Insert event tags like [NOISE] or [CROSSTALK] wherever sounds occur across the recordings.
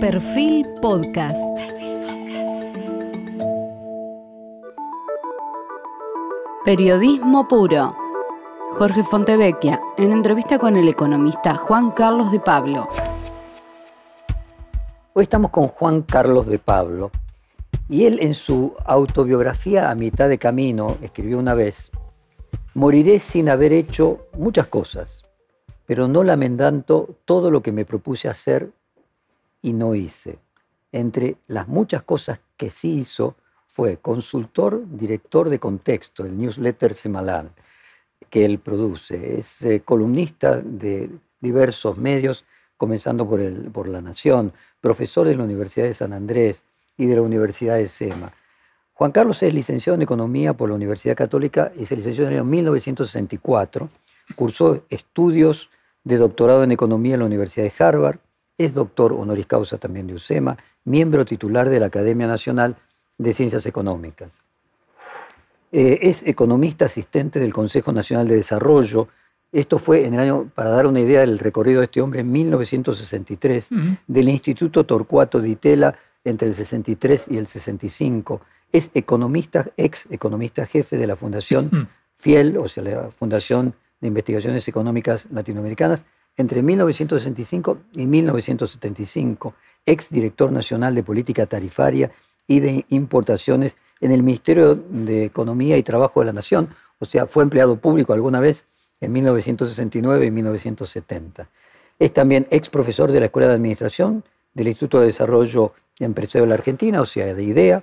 Perfil Podcast. Periodismo puro. Jorge Fontevecchia, en entrevista con el economista Juan Carlos de Pablo. Hoy estamos con Juan Carlos de Pablo y él en su autobiografía a mitad de camino escribió una vez, moriré sin haber hecho muchas cosas, pero no lamentando todo lo que me propuse hacer y no hice. Entre las muchas cosas que sí hizo fue consultor, director de contexto, el newsletter semanal que él produce. Es eh, columnista de diversos medios, comenzando por, el, por La Nación, profesor de la Universidad de San Andrés y de la Universidad de SEMA. Juan Carlos es licenciado en Economía por la Universidad Católica y se licenció en el año 1964. Cursó estudios de doctorado en Economía en la Universidad de Harvard. Es doctor honoris causa también de USEMA, miembro titular de la Academia Nacional de Ciencias Económicas. Eh, es economista asistente del Consejo Nacional de Desarrollo. Esto fue en el año, para dar una idea del recorrido de este hombre, en 1963, del Instituto Torcuato Di Tella entre el 63 y el 65. Es economista, ex economista jefe de la Fundación Fiel, o sea, la Fundación de Investigaciones Económicas Latinoamericanas, entre 1965 y 1975, ex director nacional de política tarifaria y de importaciones en el Ministerio de Economía y Trabajo de la Nación, o sea, fue empleado público alguna vez en 1969 y 1970. Es también ex profesor de la Escuela de Administración del Instituto de Desarrollo Empresario de la Argentina, o sea, de IDEA.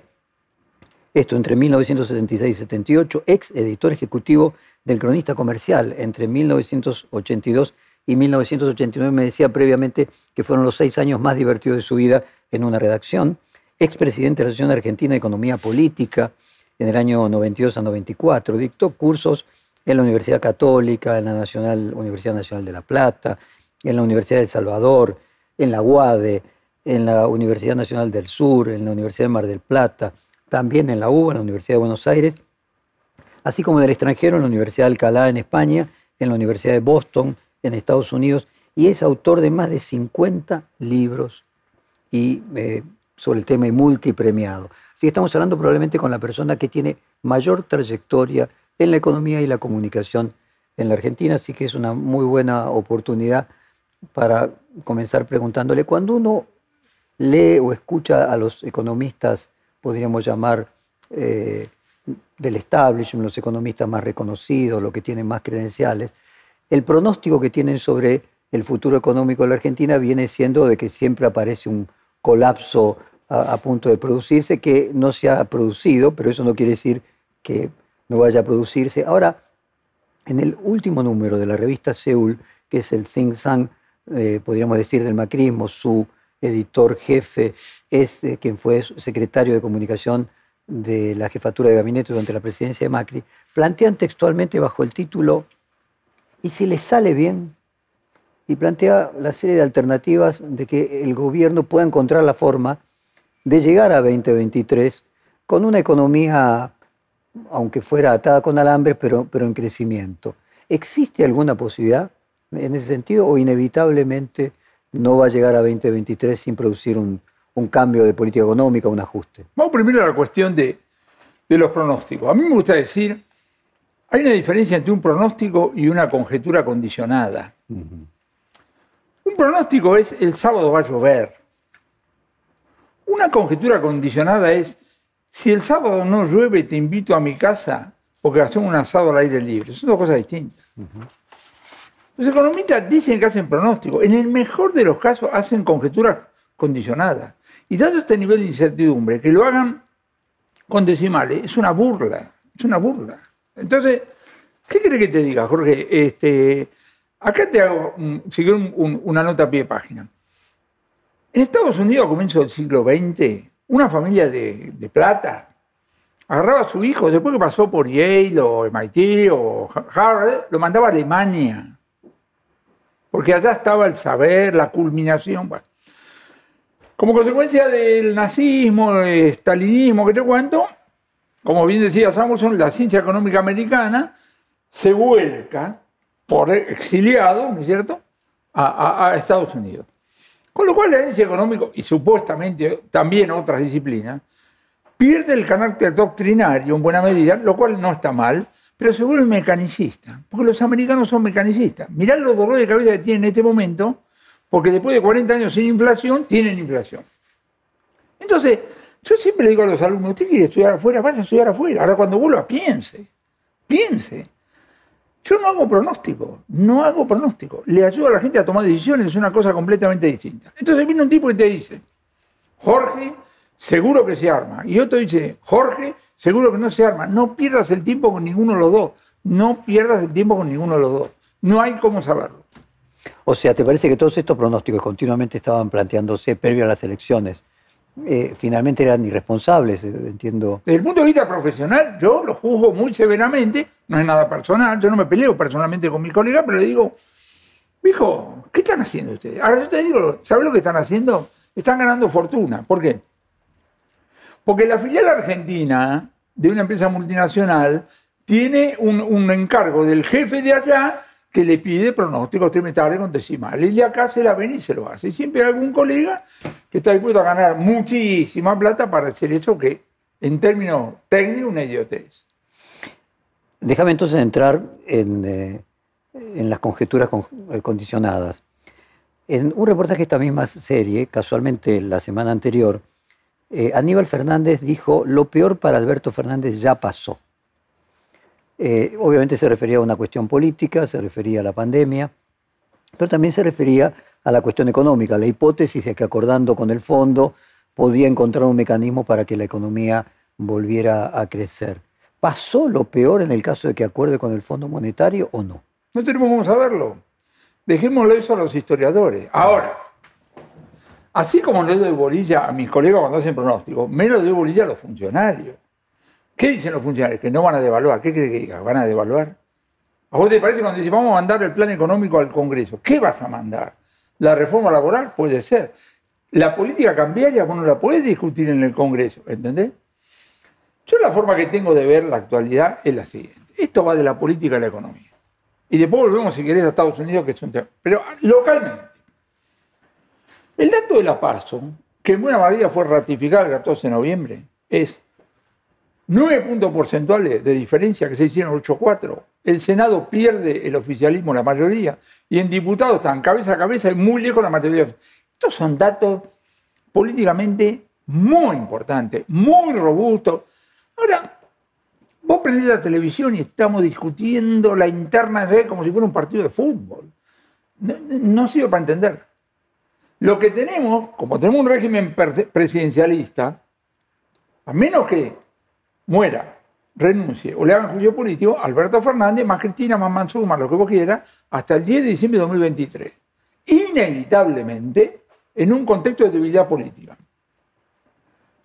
Esto entre 1976 y 78, ex editor ejecutivo del Cronista Comercial entre 1982 y 1989. Me decía previamente que fueron los seis años más divertidos de su vida en una redacción. Ex presidente de la Asociación Argentina de Economía Política en el año 92 a 94. Dictó cursos en la Universidad Católica, en la Nacional, Universidad Nacional de La Plata, en la Universidad de El Salvador, en la UADE, en la Universidad Nacional del Sur, en la Universidad de Mar del Plata, también en la UBA, en la Universidad de Buenos Aires, así como en el extranjero, en la Universidad de Alcalá en España, en la Universidad de Boston en Estados Unidos, y es autor de más de 50 libros y, eh, sobre el tema y multipremiado. Así que estamos hablando probablemente con la persona que tiene mayor trayectoria en la economía y la comunicación en la Argentina, así que es una muy buena oportunidad para comenzar preguntándole, cuando uno lee o escucha a los economistas, podríamos llamar eh, del establishment, los economistas más reconocidos, los que tienen más credenciales, el pronóstico que tienen sobre el futuro económico de la Argentina viene siendo de que siempre aparece un colapso a, punto de producirse, que no se ha producido, pero eso no quiere decir que no vaya a producirse. Ahora, en el último número de la revista Seúl, que es el Think Sang, eh, podríamos decir, del macrismo, su editor jefe es eh, quien fue secretario de comunicación de la jefatura de gabinete durante la presidencia de Macri, plantean textualmente bajo el título ¿Y si le sale bien? Y plantea la serie de alternativas de que el gobierno pueda encontrar la forma de llegar a 2023 con una economía, aunque fuera atada con alambres, pero, pero en crecimiento. ¿Existe alguna posibilidad en ese sentido o inevitablemente no va a llegar a 2023 sin producir un, un cambio de política económica, un ajuste? Vamos primero a la cuestión de, de los pronósticos. A mí me gusta decir hay una diferencia entre un pronóstico y una conjetura condicionada. Un pronóstico es el sábado va a llover. Una conjetura condicionada es si el sábado no llueve te invito a mi casa porque hacemos un asado al aire libre. Son dos cosas distintas. Los economistas dicen que hacen pronósticos. En el mejor de los casos hacen conjeturas condicionadas. Y dado este nivel de incertidumbre, que lo hagan con decimales, es una burla. Es una burla. Entonces, ¿qué quiere que te diga, Jorge? Este, acá te hago una nota a pie de página. En Estados Unidos, a comienzos del siglo XX, una familia de, plata agarraba a su hijo, después que pasó por Yale o MIT o Harvard, lo mandaba a Alemania. Porque allá estaba el saber, la culminación. Como consecuencia del nazismo, el stalinismo, que te cuento, como bien decía Samuelson, la ciencia económica americana se vuelca por exiliado, ¿no es cierto?, a, Estados Unidos. Con lo cual el análisis económico, y supuestamente también otras disciplinas, pierde el carácter doctrinario en buena medida, lo cual no está mal, pero se vuelve mecanicista, porque los americanos son mecanicistas. Mirá los dolores de cabeza que tienen en este momento, porque después de 40 años sin inflación, tienen inflación. Entonces, yo siempre le digo a los alumnos, usted quiere estudiar afuera, vaya a estudiar afuera. Ahora cuando vuelva, piense, piense. Yo no hago pronóstico, no hago pronóstico. Le ayudo a la gente a tomar decisiones, es una cosa completamente distinta. Entonces viene un tipo y te dice, Jorge, seguro que se arma. Y otro dice, Jorge, seguro que no se arma. No pierdas el tiempo con ninguno de los dos. No pierdas el tiempo con ninguno de los dos. No hay cómo saberlo. O sea, ¿te parece que todos estos pronósticos continuamente estaban planteándose previo a las elecciones? Eh, finalmente eran irresponsables, eh, entiendo. Desde el punto de vista profesional, yo lo juzgo muy severamente, no es nada personal, yo no me peleo personalmente con mi colega, pero le digo, hijo, ¿qué están haciendo ustedes? Ahora yo te digo, ¿sabes lo que están haciendo? Están ganando fortuna. ¿Por qué? Porque la filial argentina de una empresa multinacional tiene un, encargo del jefe de allá que le pide pronósticos trimestrales con decimales. Y acá se la ven y se lo hace. Y siempre hay algún colega que está dispuesto a ganar muchísima plata para hacer eso que, en términos técnicos, una idiotez. Déjame entonces entrar en, eh, en las conjeturas eh, condicionadas. En un reportaje de esta misma serie, casualmente la semana anterior, eh, Aníbal Fernández dijo, lo peor para Alberto Fernández ya pasó. Eh, obviamente se refería a una cuestión política, se refería a la pandemia, pero también se refería a la cuestión económica, la hipótesis de que acordando con el fondo podía encontrar un mecanismo para que la economía volviera a crecer. ¿Pasó lo peor en el caso de que acuerde con el Fondo Monetario o no? No tenemos cómo saberlo. Dejémoslo eso a los historiadores. Ahora, Así como le doy bolilla a mis colegas cuando hacen pronósticos, menos doy bolilla a los funcionarios. ¿Qué dicen los funcionarios? Que no van a devaluar. ¿Qué cree que diga? ¿Van a devaluar? ¿A vos te parece cuando dicen vamos a mandar el plan económico al Congreso? ¿Qué vas a mandar? ¿La reforma laboral? Puede ser. La política cambiaria vos no la podés discutir en el Congreso, ¿entendés? Yo la forma que tengo de ver la actualidad es la siguiente. Esto va de la política a la economía. Y después volvemos, si querés, a Estados Unidos, que es un tema. Pero localmente. El dato de la PASO, que en buena medida fue ratificado el 14 de noviembre, es 9 puntos porcentuales de diferencia que se hicieron 8-4. El Senado pierde el oficialismo, la mayoría, y en diputados están cabeza a cabeza y muy lejos la mayoría. Estos son datos políticamente muy importantes, muy robustos. Ahora, vos prendés la televisión y estamos discutiendo la interna de como si fuera un partido de fútbol. No sirve para entender. Lo que tenemos, como tenemos un régimen presidencialista, a menos que muera, renuncie o le hagan juicio político, Alberto Fernández, más Cristina, más Mansur, lo que vos quieras, hasta el 10 de diciembre de 2023. Inevitablemente en un contexto de debilidad política.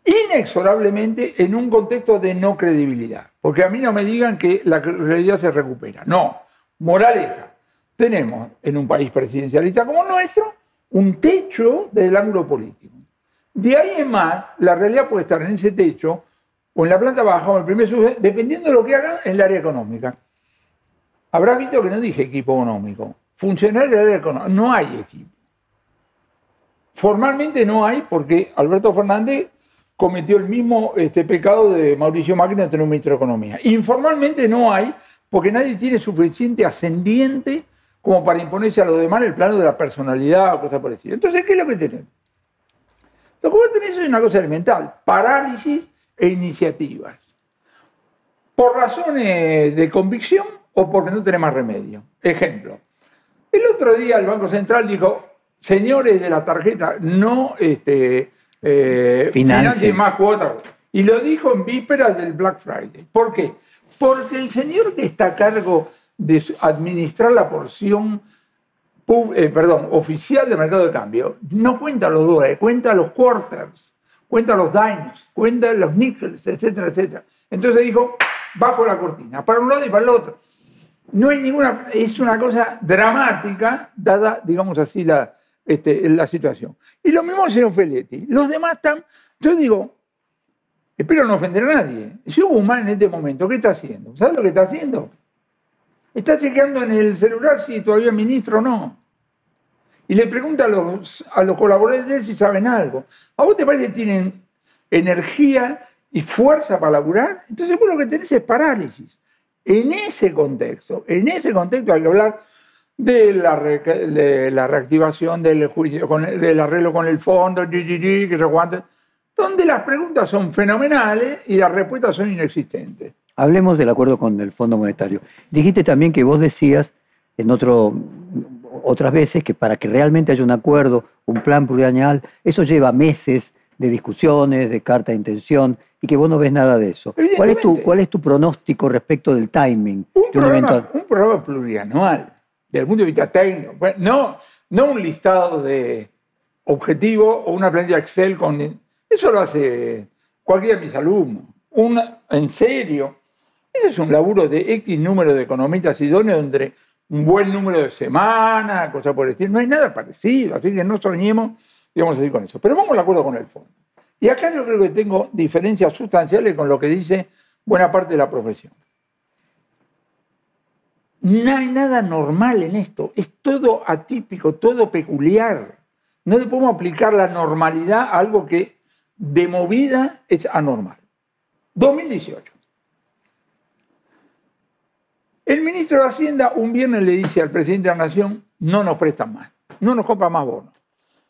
Inexorablemente en un contexto de no credibilidad. Porque a mí no me digan que la realidad se recupera. No. Moraleja. Tenemos en un país presidencialista como nuestro un techo desde el ángulo político. De ahí en más, la realidad puede estar en ese techo o en la planta baja o en el primer sub, dependiendo de lo que hagan en el área económica. Habrás visto que no dije equipo económico. Funcionar del área económica. No hay equipo. Formalmente no hay porque Alberto Fernández cometió el mismo este, pecado de Mauricio Macri de tener un ministro de Economía. Informalmente no hay porque nadie tiene suficiente ascendiente como para imponerse a los demás el plano de la personalidad o cosas por decir. Entonces, ¿qué es lo que tenemos? Lo que vos tenés es una cosa elemental, parálisis e iniciativas. Por razones de convicción o porque no tenés más remedio. Ejemplo, el otro día el Banco Central dijo, señores de la tarjeta, no este, eh, financien más cuotas. Y lo dijo en vísperas del Black Friday. ¿Por qué? Porque el señor que está a cargo de administrar la porción eh, perdón, oficial del mercado de cambio, no cuenta los dólares, cuenta los quarters, cuenta los dimes, cuenta los nickels, etcétera, etcétera. Entonces dijo, bajo la cortina, para un lado y para el otro. No hay ninguna, es una cosa dramática, dada, digamos así, la, este, la situación. Y lo mismo señor Feletti. Los demás están, yo digo, espero no ofender a nadie. Si hubo mal en este momento, ¿qué está haciendo? ¿Sabes lo que está haciendo? Está chequeando en el celular si todavía ministro o no. Y le pregunta a los, a los colaboradores de él si saben algo. ¿A vos te parece que tienen energía y fuerza para laburar? Entonces vos lo que tenés es parálisis. En ese contexto, en ese contexto hay que hablar de la, de la reactivación del arreglo con el fondo, que se aguante, donde las preguntas son fenomenales y las respuestas son inexistentes. Hablemos del acuerdo con el Fondo Monetario. Dijiste también que vos decías en otro, otras veces que para que realmente haya un acuerdo, un plan plurianual, eso lleva meses de discusiones, de carta de intención, y que vos no ves nada de eso. ¿Cuál es tu, cuál es tu pronóstico respecto del timing? Un, programa, un programa plurianual, desde el punto de vista técnico, no, no un listado de objetivos o una planilla Excel con... Eso lo hace cualquiera de mis alumnos. en serio, ese es un laburo de X número de economistas idóneos donde un buen número de semanas, cosas por el estilo. No hay nada parecido, así que no soñemos y vamos a seguir con eso. Pero vamos de acuerdo con el fondo. Y acá yo creo que tengo diferencias sustanciales con lo que dice buena parte de la profesión. No hay nada normal en esto, es todo atípico, todo peculiar. No le podemos aplicar la normalidad a algo que de movida es anormal. 2018. El ministro de Hacienda un viernes le dice al presidente de la Nación, no nos prestan más, no nos compran más bonos.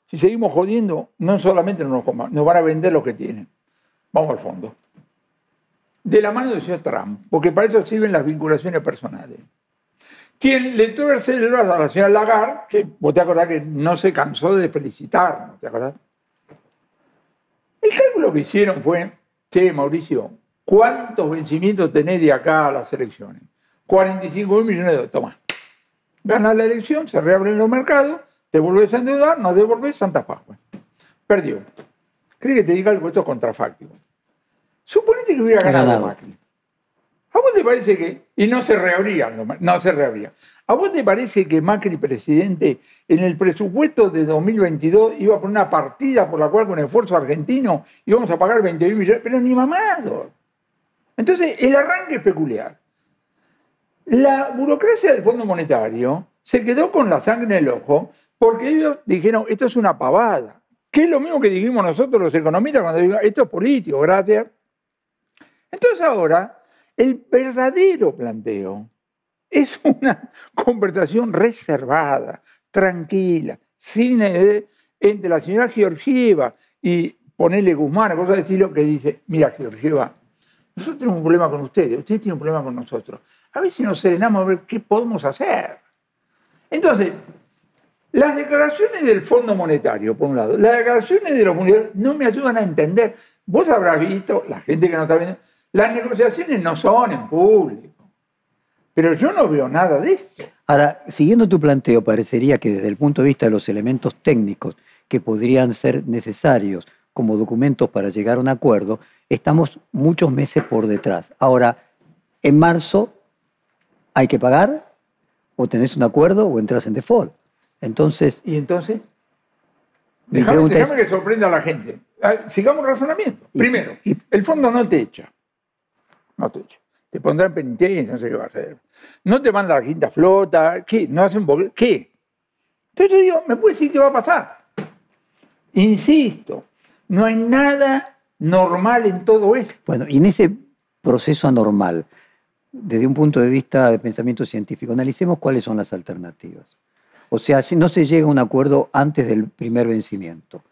Si seguimos jodiendo, no solamente no nos compran, nos van a vender lo que tienen. Vamos al fondo. De la mano del señor Trump, porque para eso sirven las vinculaciones personales. Quien le tuvo el a la señora Lagarde, que vos te acordás que no se cansó de felicitar, ¿te acordás? El cálculo que hicieron fue, che, Mauricio, ¿cuántos vencimientos tenés de acá a las elecciones? 45 mil millones de dólares. Toma. Ganas la elección, se reabren los mercados, te vuelves a endeudar, no devolves Santa Pascua. Perdió. ¿Crees que te diga algo? Esto es contrafáctico. Suponete que hubiera ganado Macri. ¿A vos te parece que.? Y no se reabría, no se reabría. ¿A vos te parece que Macri, presidente, en el presupuesto de 2022 iba a poner una partida por la cual con esfuerzo argentino íbamos a pagar 20 mil millones? Pero ni mamado. Entonces, el arranque es peculiar. La burocracia del Fondo Monetario se quedó con la sangre en el ojo porque ellos dijeron, esto es una pavada. Que es lo mismo que dijimos nosotros los economistas cuando dijimos, esto es político, gracias. Entonces ahora, el verdadero planteo es [LAUGHS] una conversación reservada, tranquila, sin, eh, entre la señora Georgieva y ponerle Guzmán, cosa de estilo que dice, mira Georgieva, nosotros tenemos un problema con ustedes, ustedes tienen un problema con nosotros. A ver si nos serenamos a ver qué podemos hacer. Entonces, las declaraciones del Fondo Monetario, por un lado, las declaraciones de los mundiales no me ayudan a entender. Vos habrás visto, la gente que no está viendo, las negociaciones no son en público. Pero yo no veo nada de esto. Ahora, siguiendo tu planteo, parecería que desde el punto de vista de los elementos técnicos que podrían ser necesarios como documentos para llegar a un acuerdo, estamos muchos meses por detrás. Ahora, en marzo hay que pagar, o tenés un acuerdo, o entras en default. Entonces. ¿Y entonces? Déjame, que sorprenda a la gente. Ah, sigamos razonamiento. Primero, el fondo no te echa. No te echa. Te pondrá en penitencia, no sé qué va a hacer. No te manda la quinta flota. ¿Qué? ¿No hacen ¿Qué? Entonces yo digo, ¿me puede decir qué va a pasar? Insisto, no hay nada normal en todo esto. Bueno, y en ese proceso anormal, desde un punto de vista de pensamiento científico, analicemos cuáles son las alternativas. O sea, si no se llega a un acuerdo antes del primer vencimiento,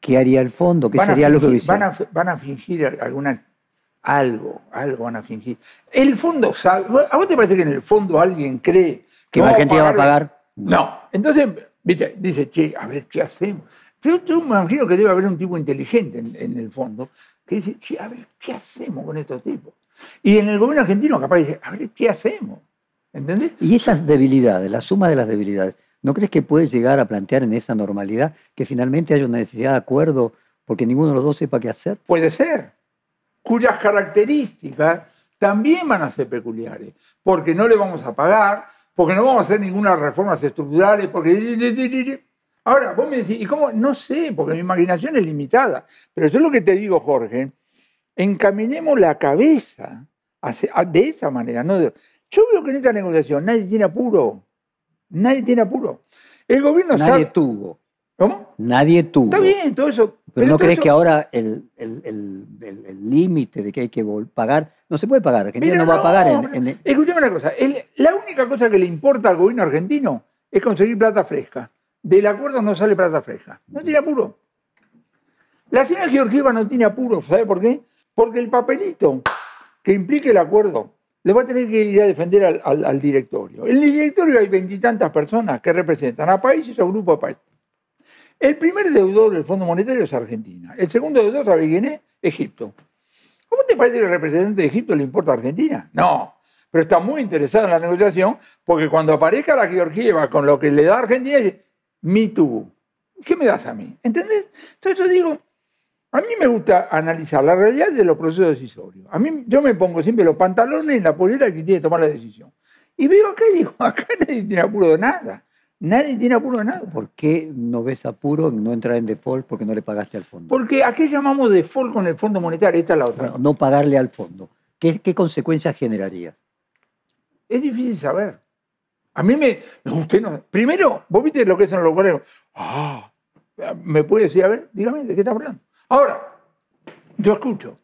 ¿qué haría el fondo? ¿Qué sería lo que van a, van a fingir alguna algo, algo van a fingir. El fondo sabe, ¿a vos te parece que en el fondo alguien cree que, la gente va a pagar? No. Entonces, viste, dice, che, a ver, ¿qué hacemos? Yo, me imagino que debe haber un tipo inteligente en, el fondo que dice, che, a ver, ¿qué hacemos con estos tipos? Y en el gobierno argentino capaz dice, a ver, ¿qué hacemos? ¿Entendés? Y esas debilidades, la suma de las debilidades, ¿no crees que puede llegar a plantear en esa normalidad que finalmente haya una necesidad de acuerdo porque ninguno de los dos sepa qué hacer? Puede ser, cuyas características también van a ser peculiares, porque no le vamos a pagar, porque no vamos a hacer ninguna reformas estructurales, porque... Ahora, vos me decís, ¿y cómo? No sé, porque mi imaginación es limitada. Pero yo lo que te digo, Jorge, encaminemos la cabeza de esa manera. ¿no? Yo veo que en esta negociación nadie tiene apuro. Nadie tiene apuro. El gobierno Nadie sabe. tuvo. ¿Cómo? Nadie tuvo. Está bien, todo eso. Pero, ¿no crees eso- que ahora el el- el- el- el límite de que hay que pagar, no se puede pagar, Argentina Pero no va a pagar en, no, en- en- Escuchame una cosa. la única cosa que le importa al gobierno argentino es conseguir plata fresca. Del acuerdo no sale plata fresca. No tiene apuro. La señora Georgieva no tiene apuro. ¿Sabe por qué? Porque el papelito que implique el acuerdo le va a tener que ir a defender al, directorio. En el directorio hay veintitantas personas que representan a países o grupos de países. El primer deudor del Fondo Monetario es Argentina. El segundo deudor, ¿sabe quién es? Egipto. ¿Cómo te parece que el representante de Egipto le importa a Argentina? No, pero está muy interesado en la negociación porque cuando aparezca la Georgieva con lo que le da a Argentina, dice, me too. ¿Qué me das a mí? ¿Entendés? Entonces yo digo, a mí me gusta analizar la realidad de los procesos decisorios. A mí, yo me pongo siempre los pantalones en la polera que tiene que tomar la decisión. Y veo acá y digo, [LAUGHS] acá nadie tiene apuro de nada. Nadie tiene apuro de nada. ¿Por qué no ves apuro en no entrar en default porque no le pagaste al fondo? Porque ¿a qué llamamos default con el Fondo Monetario? Esta es la otra. Bueno, no pagarle al fondo. ¿Qué, qué consecuencias generaría? Es difícil saber. A mí me. Usted no. Primero, vos viste lo que son los colegas. Ah, ¿me puede decir? A ver, dígame, ¿de qué está hablando? Ahora, yo escucho.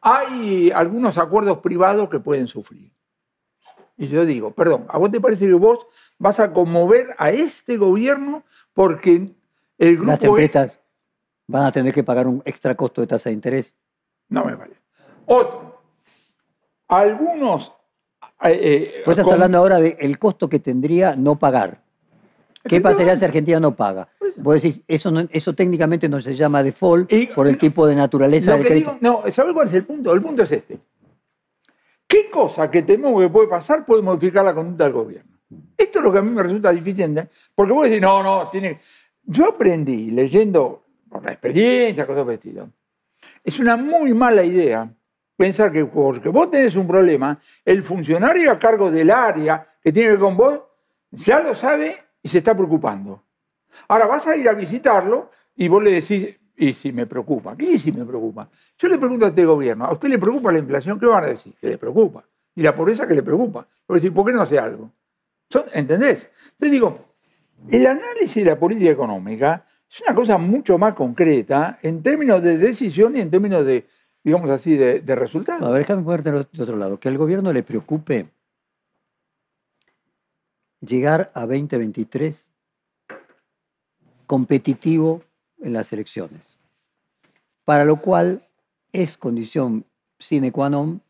Hay algunos acuerdos privados que pueden sufrir. Y yo digo, perdón, ¿a vos te parece que vos vas a conmover a este gobierno porque el Las grupo E- empresas van a tener que pagar un extra costo de tasa de interés. No me parece. Otro. Algunos. Eh, Vos estás con- hablando ahora del costo que tendría no pagar. ¿Qué pasaría si Argentina no paga? Vos decís, eso, no- eso técnicamente no se llama default Y- por el tipo de naturaleza del crédito. digo, no, ¿sabes cuál es el punto? El punto es este. ¿Qué cosa que tememos que puede pasar puede modificar la conducta del gobierno? Esto es lo que a mí me resulta difícil, porque vos decís, no, no, tiene... Yo aprendí leyendo por la experiencia, cosas estilo. Es una muy mala idea pensar que porque vos tenés un problema, el funcionario a cargo del área que tiene que ver con vos ya lo sabe y se está preocupando. Ahora vas a ir a visitarlo y vos le decís, y si me preocupa, ¿qué si me preocupa? Yo le pregunto a este gobierno, ¿a usted le preocupa la inflación? ¿Qué van a decir? Que le preocupa. Y la pobreza que le preocupa. Porque decir, ¿por qué no hace algo? ¿Entendés? Entonces digo, el análisis de la política económica es una cosa mucho más concreta en términos de decisión y en términos de, digamos así, de, de resultados. A ver, déjame ponerte de otro lado. Que al gobierno le preocupe llegar a 2023 competitivo en las elecciones. Para lo cual es condición sine qua non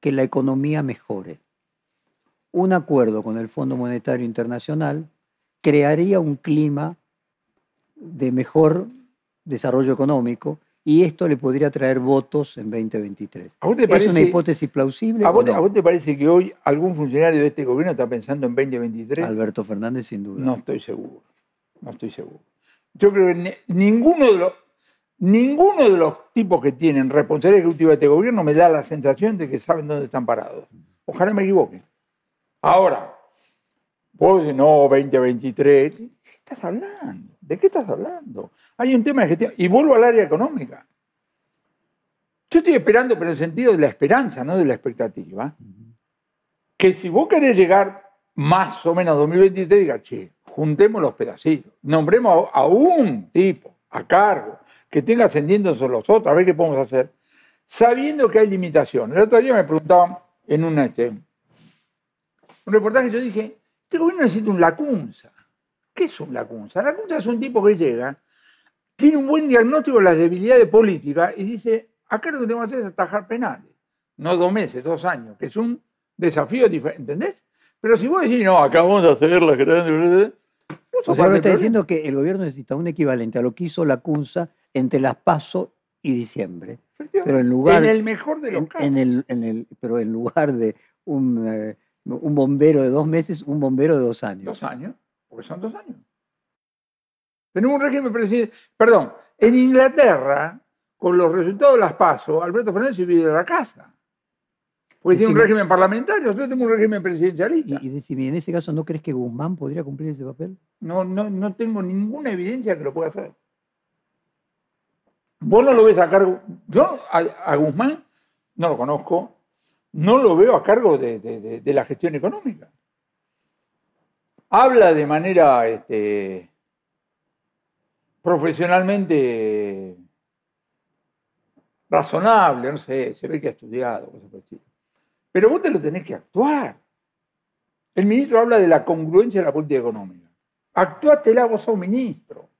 que la economía mejore. Un acuerdo con el Fondo Monetario Internacional crearía un clima de mejor desarrollo económico y esto le podría traer votos en 2023. ¿A vos te ¿Es una parece, hipótesis plausible? a vos, no? a vos te parece que hoy algún funcionario de este gobierno está pensando en 2023? Alberto Fernández, sin duda. No estoy seguro. No estoy seguro. Yo creo que ni- ninguno de los ninguno de los tipos que tienen responsabilidad ejecutiva de este gobierno me da la sensación de que saben dónde están parados. Ojalá me equivoque. Ahora, vos decís, no, 2023. ¿De qué estás hablando? ¿De qué estás hablando? Hay un tema de gestión. Y vuelvo al área económica. Yo estoy esperando, pero en el sentido de la esperanza, no de la expectativa que si vos querés llegar más o menos a 2023, diga, che, juntemos los pedacitos, nombremos a, a un tipo a cargo que tenga ascendiendo sobre los otros, a ver qué podemos hacer, sabiendo que hay limitaciones. El otro día me preguntaban en un, este, un reportaje, yo dije, este gobierno necesita un lacunza. ¿Qué es un lacunza? Lacunza es un tipo que llega, tiene un buen diagnóstico de las debilidades políticas y dice, acá lo que tenemos que hacer es atajar penales. No dos meses, dos años, que es un desafío diferente, ¿entendés? Pero si vos decís, no, acá vamos a hacer las grandes... O sea, está diciendo que el gobierno necesita un equivalente a lo que hizo la CUNSA entre las PASO y diciembre. Pero en lugar, En el mejor de los casos. en el, en el, pero en lugar de un, eh, un bombero de dos meses, un bombero de dos años. Dos años, porque son dos años. Tenemos un régimen presidencial. Perdón, en Inglaterra, con los resultados de las PASO, Alberto Fernández vive de la casa. Porque tiene un régimen parlamentario, nosotros tenemos un régimen presidencialista. Y, y decime, en ese caso, ¿no crees que Guzmán podría cumplir ese papel? No, no, no tengo ninguna evidencia que lo pueda hacer. Vos no lo ves a cargo. Yo a, a Guzmán no lo conozco, no lo veo a cargo de, de- de- de la gestión económica. Habla de manera este, profesionalmente razonable, no sé, se ve que ha estudiado, cosas por el. Pero vos te lo tenés que actuar. El ministro habla de la congruencia de la política económica. Actuátela, vos sos ministro.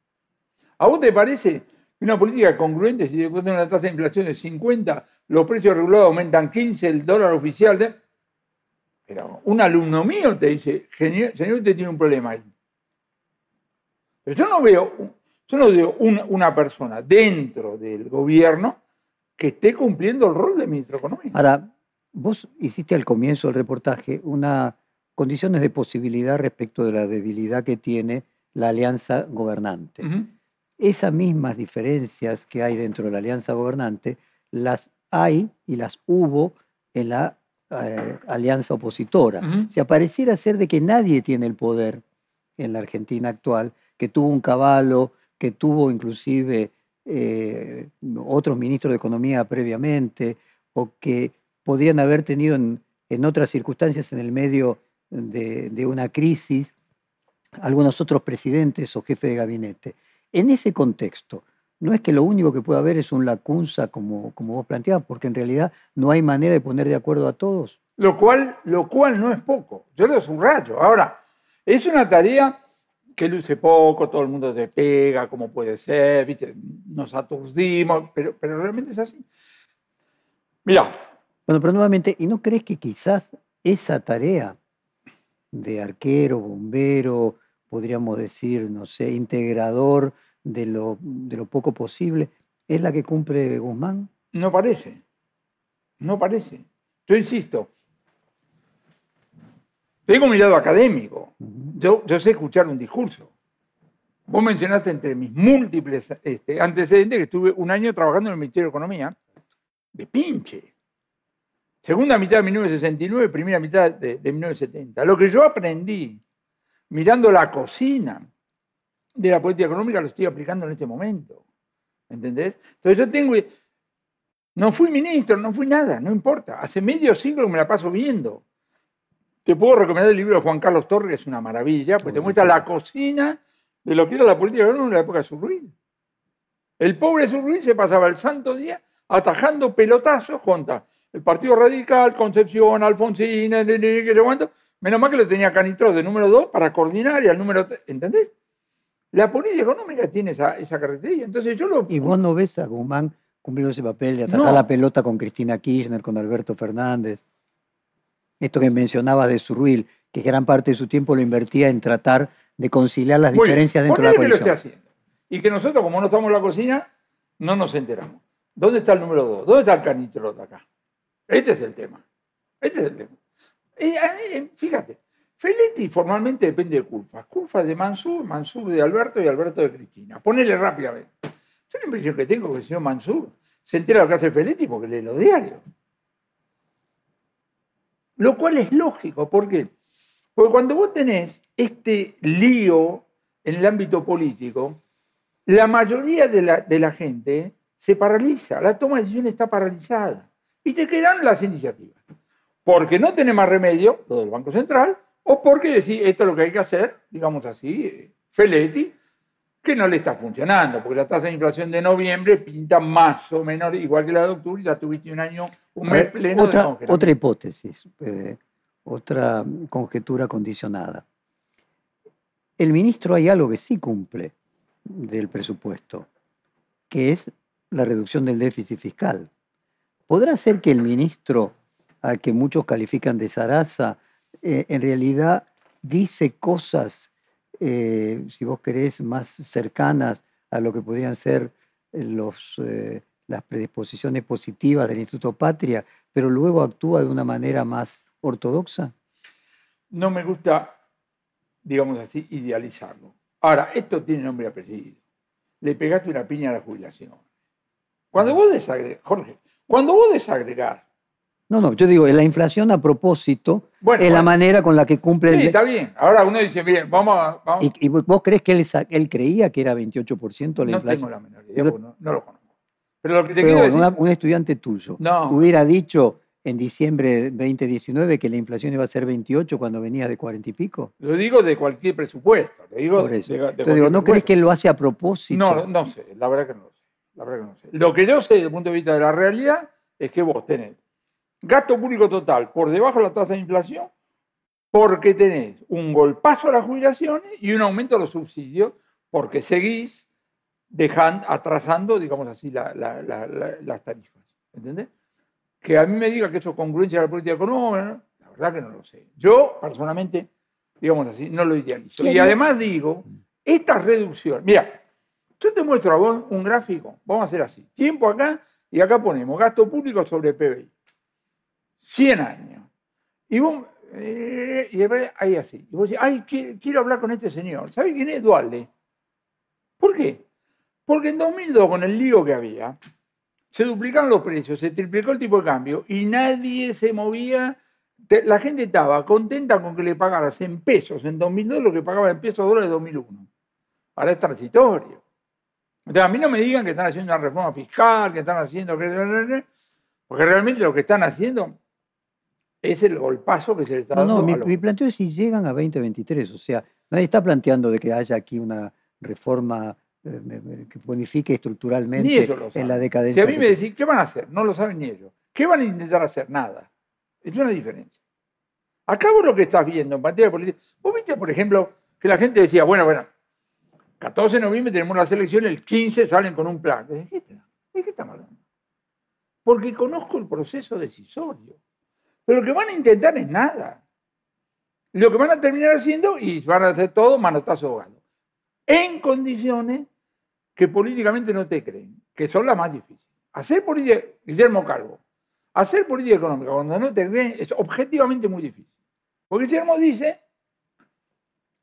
¿A vos te parece una política congruente, si después tenés una tasa de inflación de 50, los precios regulados aumentan 15, el dólar oficial de... Un alumno mío te dice, señor, usted tiene un problema ahí. Pero yo no veo, yo no veo una, una persona dentro del gobierno que esté cumpliendo el rol de ministro económico. Ahora, vos hiciste al comienzo del reportaje una condiciones de posibilidad respecto de la debilidad que tiene la alianza gobernante. Esas mismas diferencias que hay dentro de la alianza gobernante las hay y las hubo en la eh, alianza opositora. Ujú. Se pareciera ser de que nadie tiene el poder en la Argentina actual, que tuvo un caballo, que tuvo inclusive eh, otros ministros de Economía previamente, o que podrían haber tenido en, en otras circunstancias en el medio de, de una crisis algunos otros presidentes o jefes de gabinete. En ese contexto, no es que lo único que puede haber es un lacunza como, como vos planteabas, porque en realidad no hay manera de poner de acuerdo a todos. Lo cual, lo cual no es poco. Yo lo subrayo. Ahora, es una tarea que luce poco, todo el mundo se pega, como puede ser, ¿viste? nos aturdimos, pero, pero realmente es así. Mira, Bueno, pero nuevamente, ¿y no crees que quizás esa tarea de arquero, bombero, podríamos decir, no sé, integrador de lo, de lo poco posible, es la que cumple Guzmán? no parece. No parece. Yo insisto. Tengo mi lado académico. Yo, yo sé escuchar un discurso. Vos mencionaste entre mis múltiples este, antecedentes que estuve un año trabajando en el Ministerio de Economía, de pinche. Segunda mitad de 1969, primera mitad de, de 1970. Lo que yo aprendí mirando la cocina de la política económica lo estoy aplicando en este momento. ¿Entendés? Entonces yo tengo... No fui ministro, no fui nada, no importa. Hace medio siglo que me la paso viendo. Te puedo recomendar el libro de Juan Carlos Torres, que es una maravilla, porque te muestra la cocina de lo que era la política económica en la época de Surruil. El pobre Surruil se pasaba el santo día atajando pelotazos contra el Partido Radical, Concepción, Alfonsín. Menos mal que lo tenía Canitros de número 2 para coordinar y al número 3, ¿entendés? La política económica tiene esa, esa característica. Entonces yo lo... ¿Y vos no ves a Guzmán cumpliendo ese papel de atacar No. la pelota con Cristina Kirchner, con Alberto Fernández? Esto que mencionabas de Surruil, que gran parte de su tiempo lo invertía en tratar de conciliar las Muy bien, diferencias dentro de la ponele que lo esté coalición. haciendo. Y que nosotros, como no estamos en la cocina, no nos enteramos. ¿Dónde está el número 2? ¿Dónde está el canitro de acá? Este es el tema. Este es el tema. Y fíjate, Feletti formalmente depende de Culfas. Culfas de Mansur, Mansur de Alberto y Alberto de Cristina. Ponele rápidamente. Yo la impresión que tengo que el señor Mansur se entera lo que hace Feletti porque lee los diarios. Lo cual es lógico. ¿Por qué? Porque cuando vos tenés este lío en el ámbito político, la mayoría de la, gente se paraliza, la toma de decisiones está paralizada y te quedan las iniciativas. Porque no tiene más remedio, lo del Banco Central, o porque decís, esto es lo que hay que hacer, digamos así, Feletti, que no le está funcionando, porque la tasa de inflación de noviembre pinta más o menos igual que la de octubre y ya tuviste un año, un mes pleno de otra, congelamiento. otra hipótesis, eh, otra conjetura condicionada. El ministro hay algo que sí cumple del presupuesto, que es la reducción del déficit fiscal. ¿Podrá ser que el ministro, al que muchos califican de zaraza, eh, en realidad dice cosas, eh, si vos querés, más cercanas a lo que podrían ser eh, los, eh, las predisposiciones positivas del Instituto Patria, pero luego actúa de una manera más ortodoxa? no me gusta, digamos así, idealizarlo. Ahora, esto tiene nombre y apellido. Le pegaste una piña a la jubilación. Cuando vos desagregás, Jorge, cuando vos desagregás, No, no, yo digo, la inflación a propósito bueno, es la manera con la que cumple sí, el... está bien. Ahora uno dice, bien, vamos a... Vamos. ¿Y, y vos crees que él, creía que era 28% la no inflación? tengo la menor idea, no, no lo conozco. Pero lo que te Pero quiero decir, una- un estudiante tuyo No. hubiera dicho en diciembre de 2019 que la inflación iba a ser 28 cuando venía de 40 y pico? Lo digo de cualquier presupuesto. Lo digo Por eso. de- de Entonces digo, ¿no crees que él lo hace a propósito? No, no sé, la verdad que no lo sé. La verdad que no sé. Lo que yo sé desde el punto de vista de la realidad es que vos tenés gasto público total por debajo de la tasa de inflación porque tenés un golpazo a las jubilaciones y un aumento a los subsidios porque seguís dejando, atrasando, digamos así, la- la- la- la- las tarifas. ¿Entendés? Que a mí me diga que eso es congruencia de la política económica, ¿no? la verdad que no lo sé. Yo, personalmente, digamos así, no lo idealizo. Y además digo, estas reducciones, mira, yo te muestro a vos un gráfico, vamos a hacer así, tiempo acá y acá ponemos gasto público sobre PBI. 100 años. Y vos, eh, y ahí así. Y vos decís, ay, qui- quiero hablar con este señor. ¿Sabe quién es Dualde? ¿Por qué? Porque en 2002, con el lío que había, se duplicaron los precios, se triplicó el tipo de cambio y nadie se movía. La gente estaba contenta con que le pagaras en pesos en 2002 lo que pagaba en pesos dólares en 2001. Ahora es transitorio. Entonces, a mí no me digan que están haciendo una reforma fiscal, que están haciendo... que- Porque realmente lo que están haciendo es el golpazo que se le está No, dando no, mi, los- mi planteo es si llegan a 2023, o sea, nadie está planteando de que haya aquí una reforma eh, que bonifique estructuralmente Ni ellos lo en la saben. Si decadencia. a mí me decís, ¿qué van a hacer? No lo saben ni ellos. ¿Qué van a intentar hacer? Nada. Es una diferencia. Acá vos lo que estás viendo en materia política. Vos viste, por ejemplo, que la gente decía, bueno, bueno, 14 de noviembre tenemos las elecciones, el 15 salen con un plan. ¿De qué, está- de qué estamos hablando? Porque conozco el proceso decisorio. Pero lo que van a intentar es nada. Lo que van a terminar haciendo, y van a hacer todo manotazo ahogado. En condiciones que políticamente no te creen, que son las más difíciles. Hacer política, Guillermo Calvo, hacer política económica cuando no te creen es objetivamente muy difícil. Porque Guillermo dice,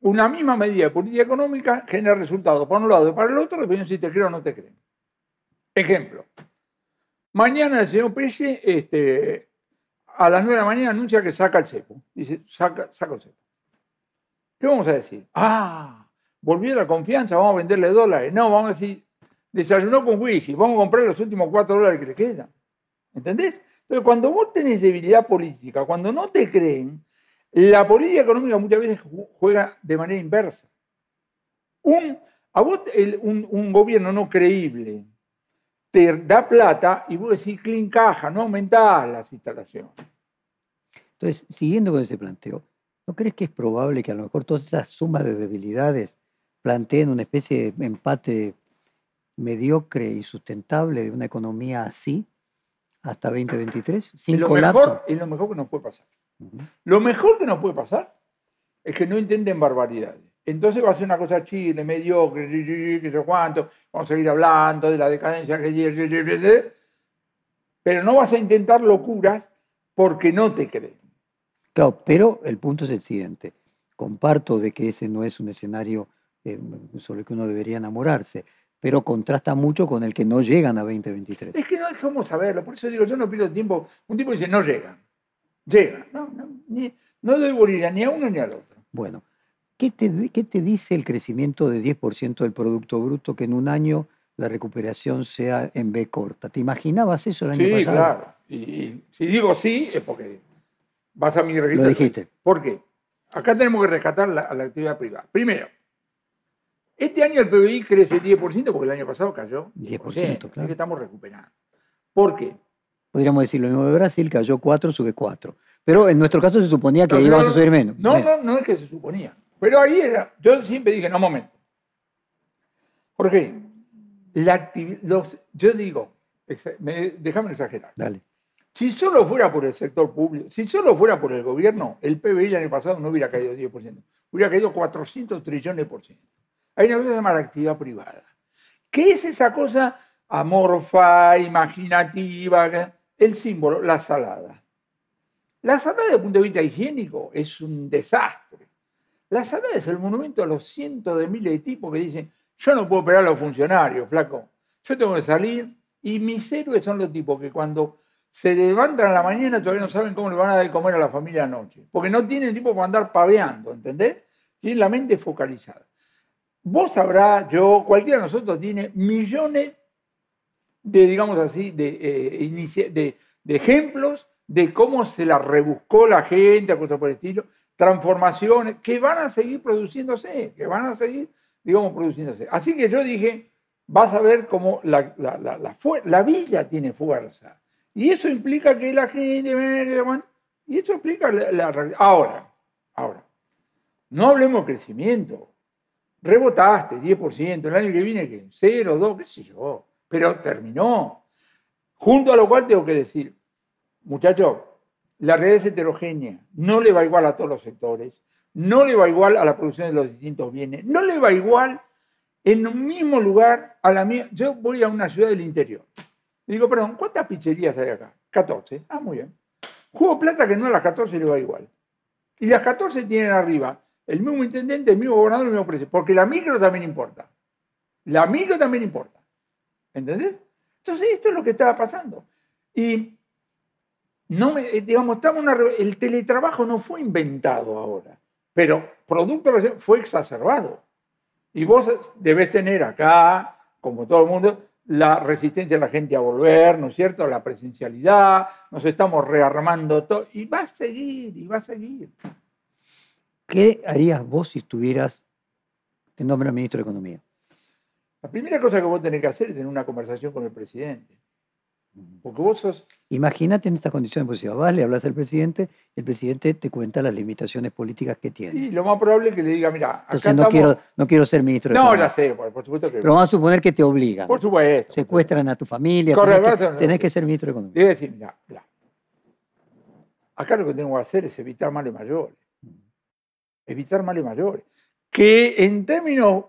una misma medida de política económica genera resultados para un lado y para el otro, dependiendo si te creen o no te creen. Ejemplo, mañana el señor Pelle este, a las 9 de la mañana anuncia que saca el cepo. Dice, saca, saca el cepo. ¿Qué vamos a decir? Ah, volvió la confianza, vamos a venderle dólares. No, vamos a decir, desayunó con whisky, vamos a comprar los últimos cuatro dólares que le quedan. ¿Entendés? Entonces, cuando vos tenés debilidad política, cuando no te creen, la política económica muchas veces ju- juega de manera inversa. Un, a vos un gobierno no creíble te da plata y vos decís, clean caja, no aumentás las instalaciones. Entonces, siguiendo con ese planteo, ¿no crees que es probable que a lo mejor todas esas sumas de debilidades planteen una especie de empate mediocre y sustentable de una economía así hasta 2023? Sin Es lo, colapso. mejor, es lo mejor que nos puede pasar. Ujú. Lo mejor que nos puede pasar es que no intenten barbaridades. Entonces va a ser una cosa chile, mediocre, que sé cuánto, vamos a seguir hablando de la decadencia que pero no vas a intentar locuras porque no te creen. Claro, pero el punto es el siguiente. Comparto de que ese no es un escenario eh, sobre el que uno debería enamorarse, pero contrasta mucho con el que no llegan a 2023. Es que no como saberlo, por eso digo, yo no pido tiempo. Un tipo dice, no llegan. Llegan. No, no, ni- no doy bolilla ni a uno ni al otro. Bueno, ¿qué te, qué te dice el crecimiento de 10% del Producto Bruto que en un año la recuperación sea en B corta? ¿Te imaginabas eso el año Sí, pasado? claro. Y, y si digo sí, es porque vas a mi registro. Lo dijiste. ¿Por qué? Acá tenemos que rescatar la, a la actividad privada. Primero, este año el PBI crece 10% porque el año pasado cayó 10%. 10%, Así claro. que estamos recuperando. ¿Por qué? Podríamos decir lo mismo de Brasil, cayó 4, sube 4. Pero en nuestro caso se suponía que No, no, a subir menos. No, no, no es que se suponía. Pero ahí era, yo siempre dije, no, un momento. Jorge, la los, yo digo, me- déjame exagerar. Dale. Si solo fuera por el sector público, si solo fuera por el gobierno, el PBI el año pasado no hubiera caído 10%, hubiera caído 400 trillones por ciento. Hay una cosa que se llama la actividad privada. ¿Qué es esa cosa amorfa, imaginativa? El símbolo, la salada. La salada desde el punto de vista higiénico es un desastre. La salada es el monumento a los cientos de miles de tipos que dicen, yo no puedo operar a los funcionarios, flaco. Yo tengo que salir y mis héroes son los tipos que cuando se levantan a la mañana todavía no saben cómo le van a dar de comer a la familia anoche. Porque no tienen tiempo para andar paveando, ¿entendés? Tienen la mente focalizada. Vos sabrás, yo, cualquiera de nosotros tiene millones de, digamos así, de, eh, ejemplos de cómo se la rebuscó la gente, cosas por el estilo, transformaciones que van a seguir produciéndose, que van a seguir, digamos, produciéndose. Así que yo dije, vas a ver cómo la, la, la, la vida tiene fuerza. Y eso implica que la gente... Y eso explica la, realidad. Ahora, ahora, no hablemos de crecimiento. Rebotaste 10%, el año que viene, que 0, 2, qué sé yo. Pero terminó. Junto a lo cual tengo que decir, muchachos, la realidad es heterogénea, no le va igual a todos los sectores, no le va igual a la producción de los distintos bienes, no le va igual en un mismo lugar a la mía. Yo voy a una ciudad del interior. digo, perdón, ¿cuántas pizzerías hay acá? 14. Ah, muy bien. Juego plata que no a las 14 le va igual. Y las 14 tienen arriba el mismo intendente, el mismo gobernador, el mismo precio. Porque la micro también importa. La micro también importa. ¿Entendés? Entonces, esto es lo que estaba pasando. Y no me, eh, digamos, estamos el teletrabajo no fue inventado ahora, pero producto fue exacerbado. Y vos debes tener acá, como todo el mundo, la resistencia de la gente a volver, ¿no es cierto? La presencialidad, nos estamos rearmando todo, y va a seguir, y va a seguir. ¿Qué harías vos si estuvieras en nombre del ministro de Economía? La primera cosa que vos tenés que hacer es tener una conversación con el presidente. Porque vos sos... Imagínate en esta condición pues, vas, le hablas al presidente, el presidente te cuenta las limitaciones políticas que tiene. Y lo más probable es que le diga, mira, acá no, quiero, no quiero ser ministro de No, ya sé, por, supuesto que... Pero vamos a suponer que te obligan. Por supuesto. Secuestran a tu familia, tenés, que, tenés que, ser ministro de Economía. Debe decir, mira, mira, acá lo que tengo que hacer es evitar males mayores. Evitar males mayores. Que en términos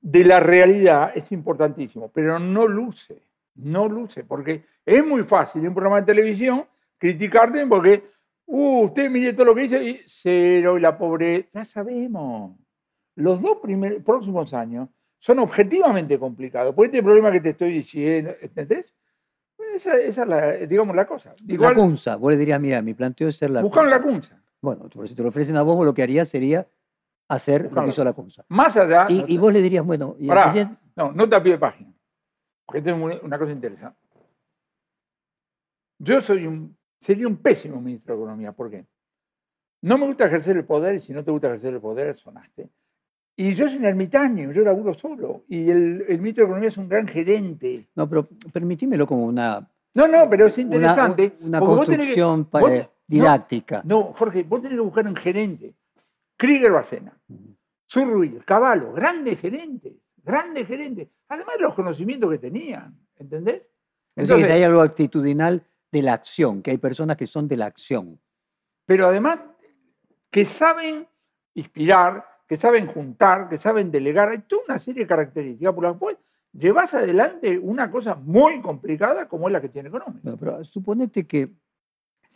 de la realidad es importantísimo, pero no luce no luce, porque es muy fácil en un programa de televisión criticarte porque, uh, usted mire todo lo que dice y cero y la pobreza. Ya sabemos. Los dos primeros, próximos años son objetivamente complicados. Por este problema que te estoy diciendo, ¿entendés? Esa, esa es la, digamos, la cosa. la cunza, vos le dirías, mira, mi planteo es ser la Buscar la cunza. Bueno, si te lo ofrecen a vos, lo que haría sería hacer lo que hizo la cunza. Más allá. Y, vos le dirías, bueno, ¿y no, no te pie de página. Porque esto es una cosa interesante. Yo soy un, sería un pésimo ministro de Economía. ¿Por qué? No me gusta ejercer el poder y si no te gusta ejercer el poder, sonaste. Y yo soy un ermitaño, yo laburo solo. Y el, ministro de Economía es un gran gerente. No, pero permitímelo como una... No, no, pero es interesante. Una, construcción didáctica. No, Jorge, vos tenés que buscar un gerente. Krieger Bacena, Zurruil, Caballo, grandes gerentes grandes gerentes, además de los conocimientos que tenían, ¿entendés? Entonces, hay algo actitudinal de la acción, que hay personas que son de la acción. Pero además que saben inspirar, que saben juntar, que saben delegar, hay toda una serie de características por las cuales llevas adelante una cosa muy complicada como es la que tiene económica. pero suponete que,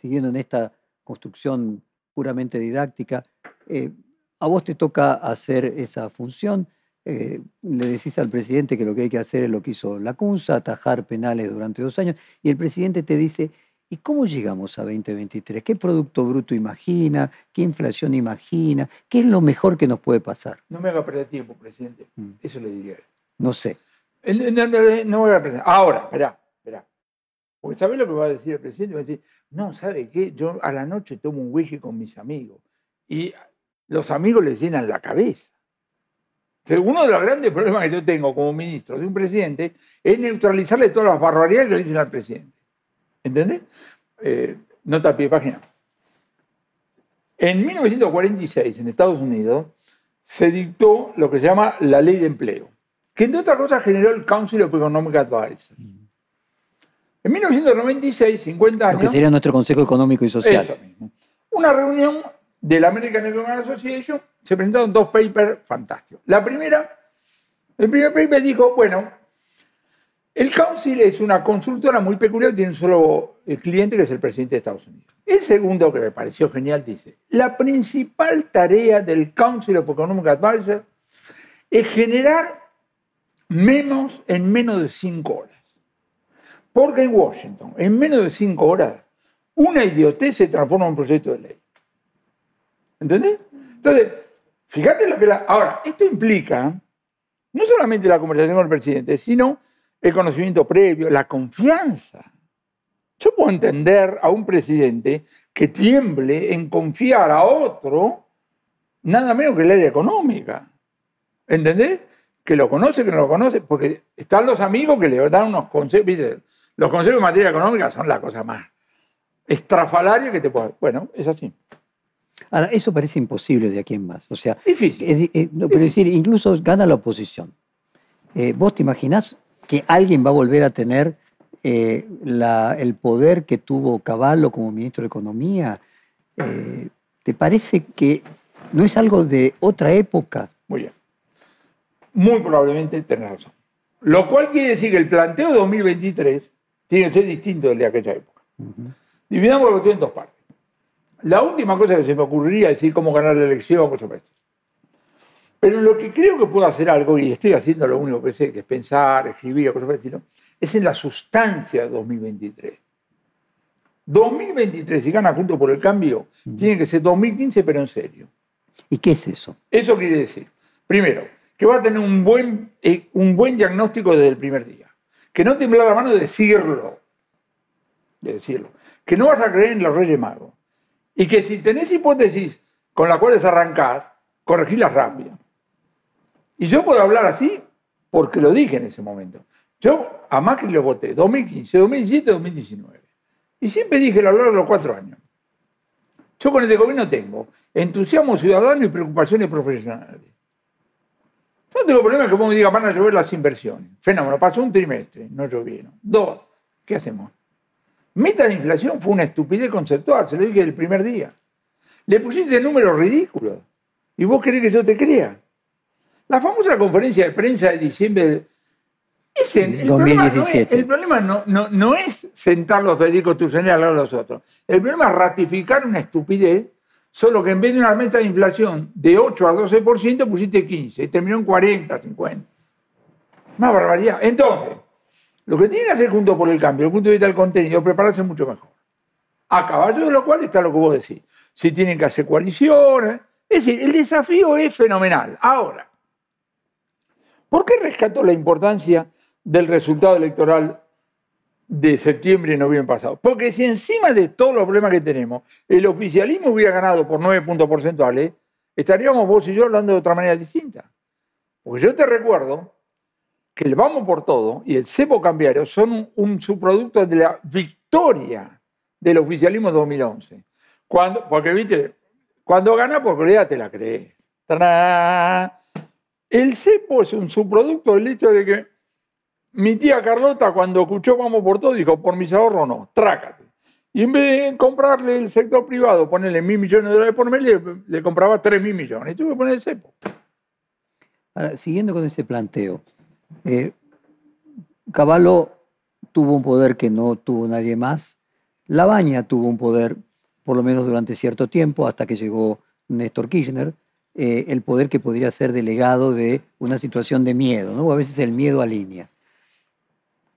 siguiendo en esta construcción puramente didáctica, eh, a vos te toca hacer esa función, eh, le decís al presidente que lo que hay que hacer es lo que hizo la CUNSA, atajar penales durante dos años, y el presidente te dice, ¿y cómo llegamos a 2023? ¿Qué Producto Bruto imagina? ¿Qué inflación imagina? ¿Qué es lo mejor que nos puede pasar? No me haga perder tiempo, presidente. Mm. Eso le diría. No sé. No, no, voy a perder. Ahora, espera, espera. Porque ¿sabes lo que va a decir el presidente? Va a decir, no, ¿sabe qué? Yo a la noche tomo un whisky con mis amigos. Y los amigos les llenan la cabeza. Uno de los grandes problemas que yo tengo como ministro de un presidente es neutralizarle todas las barbaridades que le dicen al presidente. ¿Entendés? Eh, nota a pie de página. En 1946, en Estados Unidos, se dictó lo que se llama la ley de empleo, que entre otras cosas generó el Council of Economic Advice. En 1996, 50 años. Lo que sería nuestro Consejo Económico y Social. Eso mismo. Una reunión de la American Economic Association se presentaron dos papers fantásticos. La primera, el primer paper dijo, bueno, el Council es una consultora muy peculiar, tiene un solo cliente que es el presidente de Estados Unidos. El segundo, que me pareció genial, dice, la principal tarea del Council of Economic Advisors es generar menos en menos de cinco horas. Porque en Washington, en menos de cinco horas, una idiotez se transforma en un proyecto de ley. ¿Entendés? Entonces, Fíjate lo que la... Ahora, esto implica no solamente la conversación con el presidente, sino el conocimiento previo, la confianza. Yo puedo entender a un presidente que tiemble en confiar a otro nada menos que el área económica. ¿Entendés? Que lo conoce, que no lo conoce, porque están los amigos que le dan unos consejos. Los consejos en materia económica son la cosa más estrafalaria que te puede. Bueno, es así. Ahora, eso parece imposible de aquí en más. O sea, Difícil. es, es- no, pero decir, incluso gana la oposición. Eh, ¿Vos te imaginás que alguien va a volver a tener eh, la- el poder que tuvo Caballo como ministro de Economía? Eh, ¿Te parece que no es algo de otra época? Muy bien. Muy probablemente tenés razón. Lo cual quiere decir que el planteo de 2023 tiene que ser distinto del de aquella época. Dividamos la cuestión en dos partes. La última cosa que se me ocurriría es decir cómo ganar la elección, cosas esto. Pero lo que creo que puedo hacer algo, y estoy haciendo lo único que sé, que es pensar, escribir, cosas el estilo, es en la sustancia de 2023. 2023, si gana junto por el cambio, tiene que ser 2015, pero en serio. ¿Y qué es eso? Eso quiere decir, primero, que va a tener un buen, eh, un buen diagnóstico desde el primer día. Que no tembla la mano de decirlo. De decirlo. Que no vas a creer en los Reyes Magos. Y que si tenés hipótesis con las cuales arrancás, corregirlas rápido. Y yo puedo hablar así porque lo dije en ese momento. Yo a Macri lo voté 2015, 2017, 2019. Y siempre dije lo largo de los cuatro años. Yo con este gobierno tengo entusiasmo ciudadano y preocupaciones profesionales. Yo no tengo problema que vos me digas van a llover las inversiones. Fenómeno, pasó un trimestre, no llovieron. Dos, ¿qué hacemos? Meta de inflación fue una estupidez conceptual, se lo dije el primer día. Le pusiste números ridículos. ¿Y vos querés que yo te crea? La famosa conferencia de prensa de diciembre. de- el, problema, no es, 2017. el problema no, no- no es sentar los Federico Tucson al lado de los otros. El problema es ratificar una estupidez, solo que en vez de una meta de inflación de 8 a 12%, pusiste 15 y terminó en 40, 50. Una barbaridad. Entonces, lo que tiene que hacer junto por el cambio, desde el punto de vista del contenido, prepararse mucho mejor. A caballo de lo cual está lo que vos decís. Si tienen que hacer coaliciones. Es decir, el desafío es fenomenal. Ahora, ¿por qué rescato la importancia del resultado electoral de septiembre y noviembre pasado? Porque si encima de todos los problemas que tenemos, el oficialismo hubiera ganado por 9 puntos porcentuales, estaríamos vos y yo hablando de otra manera distinta. Porque yo te recuerdo que el vamos por todo y el cepo cambiario son un, subproducto de la victoria del oficialismo 2011. Cuando, porque, viste, cuando gana por realidad te la crees. El cepo es un subproducto del hecho de que mi tía Carlota, cuando escuchó Vamos por todo, dijo: Por mis ahorros no, trácate. Y en vez de comprarle el sector privado, ponerle mil millones de dólares por mes, le, le compraba tres mil millones. Y tuve que poner el cepo. Ahora, siguiendo con ese planteo, eh, Caballo tuvo un poder que no tuvo nadie más. Labaña tuvo un poder, por lo menos durante cierto tiempo, hasta que llegó Néstor Kirchner, eh, el poder que podría ser delegado de una situación de miedo, ¿no? O a veces el miedo alinea.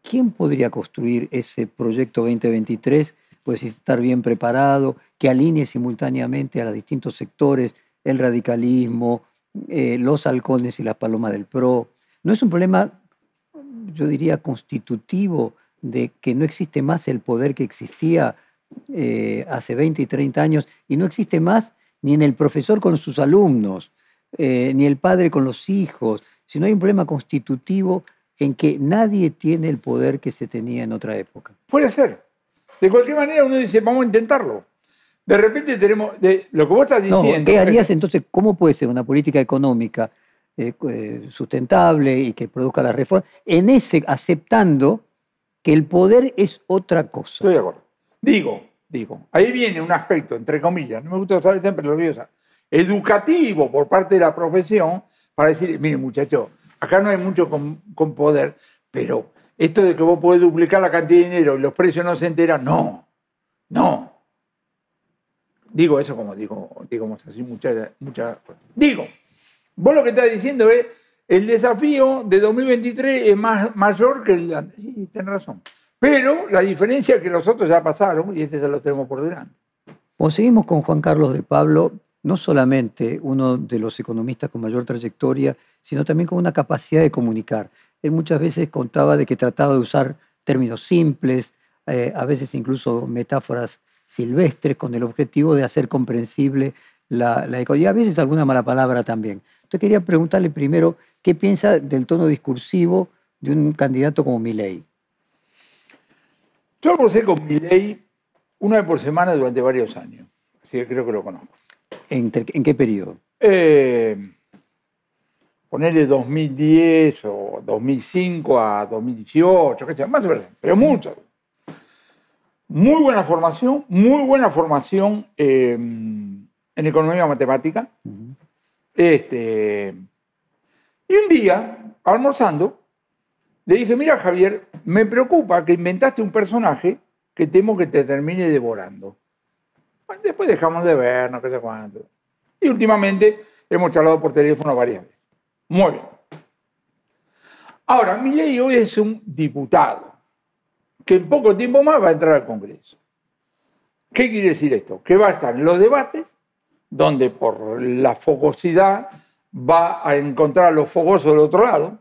¿Quién podría construir ese proyecto 2023? Pues estar bien preparado, que alinee simultáneamente a los distintos sectores, el radicalismo, eh, los halcones y las palomas del PRO. No es un problema, yo diría, constitutivo de que no existe más el poder que existía eh, hace 20 y 30 años y no existe más ni en el profesor con sus alumnos, eh, ni el padre con los hijos, sino hay un problema constitutivo en que nadie tiene el poder que se tenía en otra época. Puede ser. De cualquier manera, uno dice, vamos a intentarlo. De repente tenemos, de, lo que vos estás No, diciendo. ¿Qué harías entonces? ¿Cómo puede ser una política económica eh, eh, sustentable y que produzca las reformas en ese aceptando que el poder es otra cosa? Estoy de acuerdo. Digo, digo, ahí viene un aspecto, entre comillas, no me gusta usar pero lo voy a usar, educativo por parte de la profesión para decir, mire muchacho, acá no hay mucho con, con poder, pero esto de que vos podés duplicar la cantidad de dinero y los precios no se enteran, no, no. Digo eso como digo, así, muchas, muchas Digo, vos lo que estás diciendo es, el desafío de 2023 es más, mayor que el de. Sí, tenés razón. Pero la diferencia es que los otros ya pasaron y este ya lo tenemos por delante. Como seguimos con Juan Carlos de Pablo, no solamente uno de los economistas con mayor trayectoria, sino también con una capacidad de comunicar. Él muchas veces contaba de que trataba de usar términos simples, eh, a veces incluso metáforas silvestres con el objetivo de hacer comprensible la, la economía, y a veces alguna mala palabra también. Entonces quería preguntarle primero qué piensa del tono discursivo de un candidato como Milei. Yo almorcé con Milei una vez por semana durante varios años, así que creo que lo conozco. ¿En, en qué periodo? Eh, ponerle 2010 o 2005 a 2018, qué sé, más o menos, pero mucho. Muy buena formación, muy buena formación eh, en economía matemática. Este, y un día, almorzando, le dije, mira Javier, me preocupa que inventaste un personaje que temo que te termine devorando. después dejamos de ver, no sé cuánto. Y últimamente hemos charlado por teléfono varias veces. Muy bien. Ahora, mi ley hoy es un diputado que en poco tiempo más va a entrar al Congreso. ¿Qué quiere decir esto? Que va a estar en los debates, donde por la fogosidad va a encontrar a los fogosos del otro lado.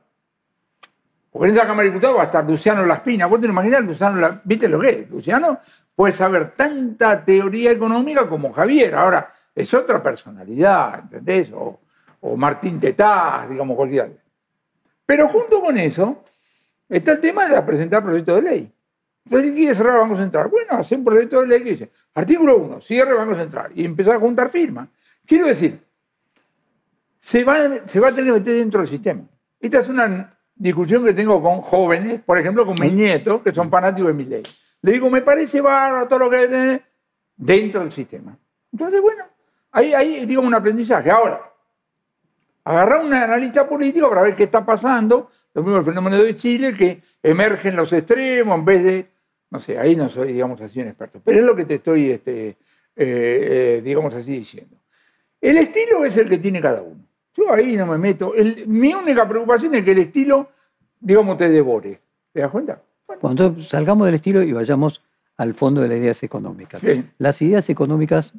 Porque en esa Cámara de Diputados va a estar Luciano Laspina. ¿Vos te lo imaginás? Luciano, ¿Viste lo que es? Luciano puede saber tanta teoría económica como Javier. Ahora, es otra personalidad, ¿entendés? O, o Martín Tetaz, digamos, cualquiera. Pero junto con eso está el tema de presentar proyecto de ley. Entonces, quiere cerrar el Banco Central? Bueno, hace un proyecto de ley que dice, artículo 1, cierre el Banco Central y empezar a juntar firmas. Quiero decir, se va, se va a tener que meter dentro del sistema. Esta es una discusión que tengo con jóvenes, por ejemplo, con mis nietos, que son fanáticos de mi ley. Le digo, me parece bárbaro todo lo que hay dentro del sistema. Entonces, bueno, ahí hay, digamos, un aprendizaje. Ahora, agarrar un analista político para ver qué está pasando, lo mismo el fenómeno de Chile, que emergen los extremos en vez de, no sé, ahí no soy, digamos así, un experto, pero es lo que te estoy, este, eh, eh, digamos así, diciendo. El estilo es el que tiene cada uno. Yo ahí no me meto. mi única preocupación es que el estilo, digamos, te devore. ¿Te das cuenta? Cuando salgamos del estilo y vayamos al fondo de las ideas económicas. Las ideas económicas,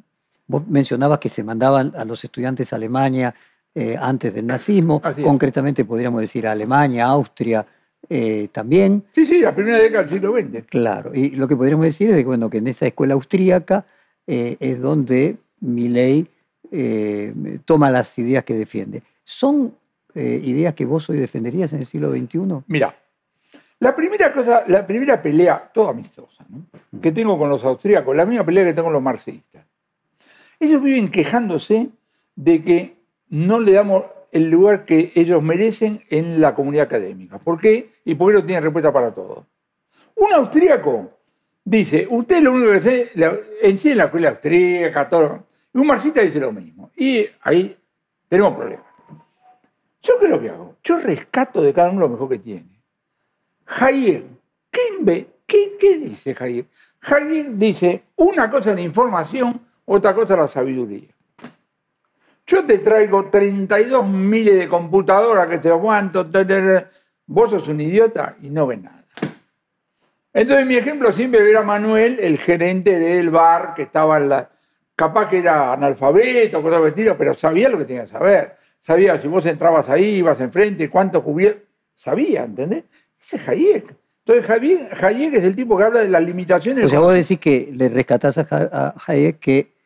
vos mencionabas que se mandaban a los estudiantes a Alemania eh, antes del nazismo, concretamente podríamos decir a Alemania, Austria, eh, también. Sí, sí, la primera década del siglo XX. Claro, y lo que podríamos decir es que, bueno, que en esa escuela austríaca eh, es donde Milley eh, toma las ideas que defiende. ¿Son ideas que vos hoy defenderías en el siglo XXI? Mira, la primera cosa, la primera pelea, toda amistosa, que tengo con los austríacos, la misma pelea que tengo con los marxistas. Ellos viven quejándose de que no le damos el lugar que ellos merecen en la comunidad académica. ¿Por qué? Y por qué no tienen respuesta para todo. Un austríaco dice, usted lo único que hace, en sí en la escuela austríaca, todo, y un marxista dice lo mismo. Y ahí tenemos problemas. ¿Yo es lo que hago? Yo rescato de cada uno lo mejor que tiene. Hayek, ¿qué, qué, dice Hayek? Hayek dice una cosa la información, otra cosa la sabiduría. Yo te traigo 32 miles de computadoras que te aguanto, vos sos un idiota y no ves nada. Entonces mi ejemplo siempre era Manuel, el gerente del bar que estaba en la, capaz que era analfabeto, cosas estilo, pero sabía lo que tenía que saber. Sabía si vos entrabas ahí, ibas enfrente, cuánto cubierto. Sabía, ¿entendés? Ese es Hayek. Entonces Hayek, es el tipo que habla de las limitaciones. O sea, vos decís que le rescatás a Hayek que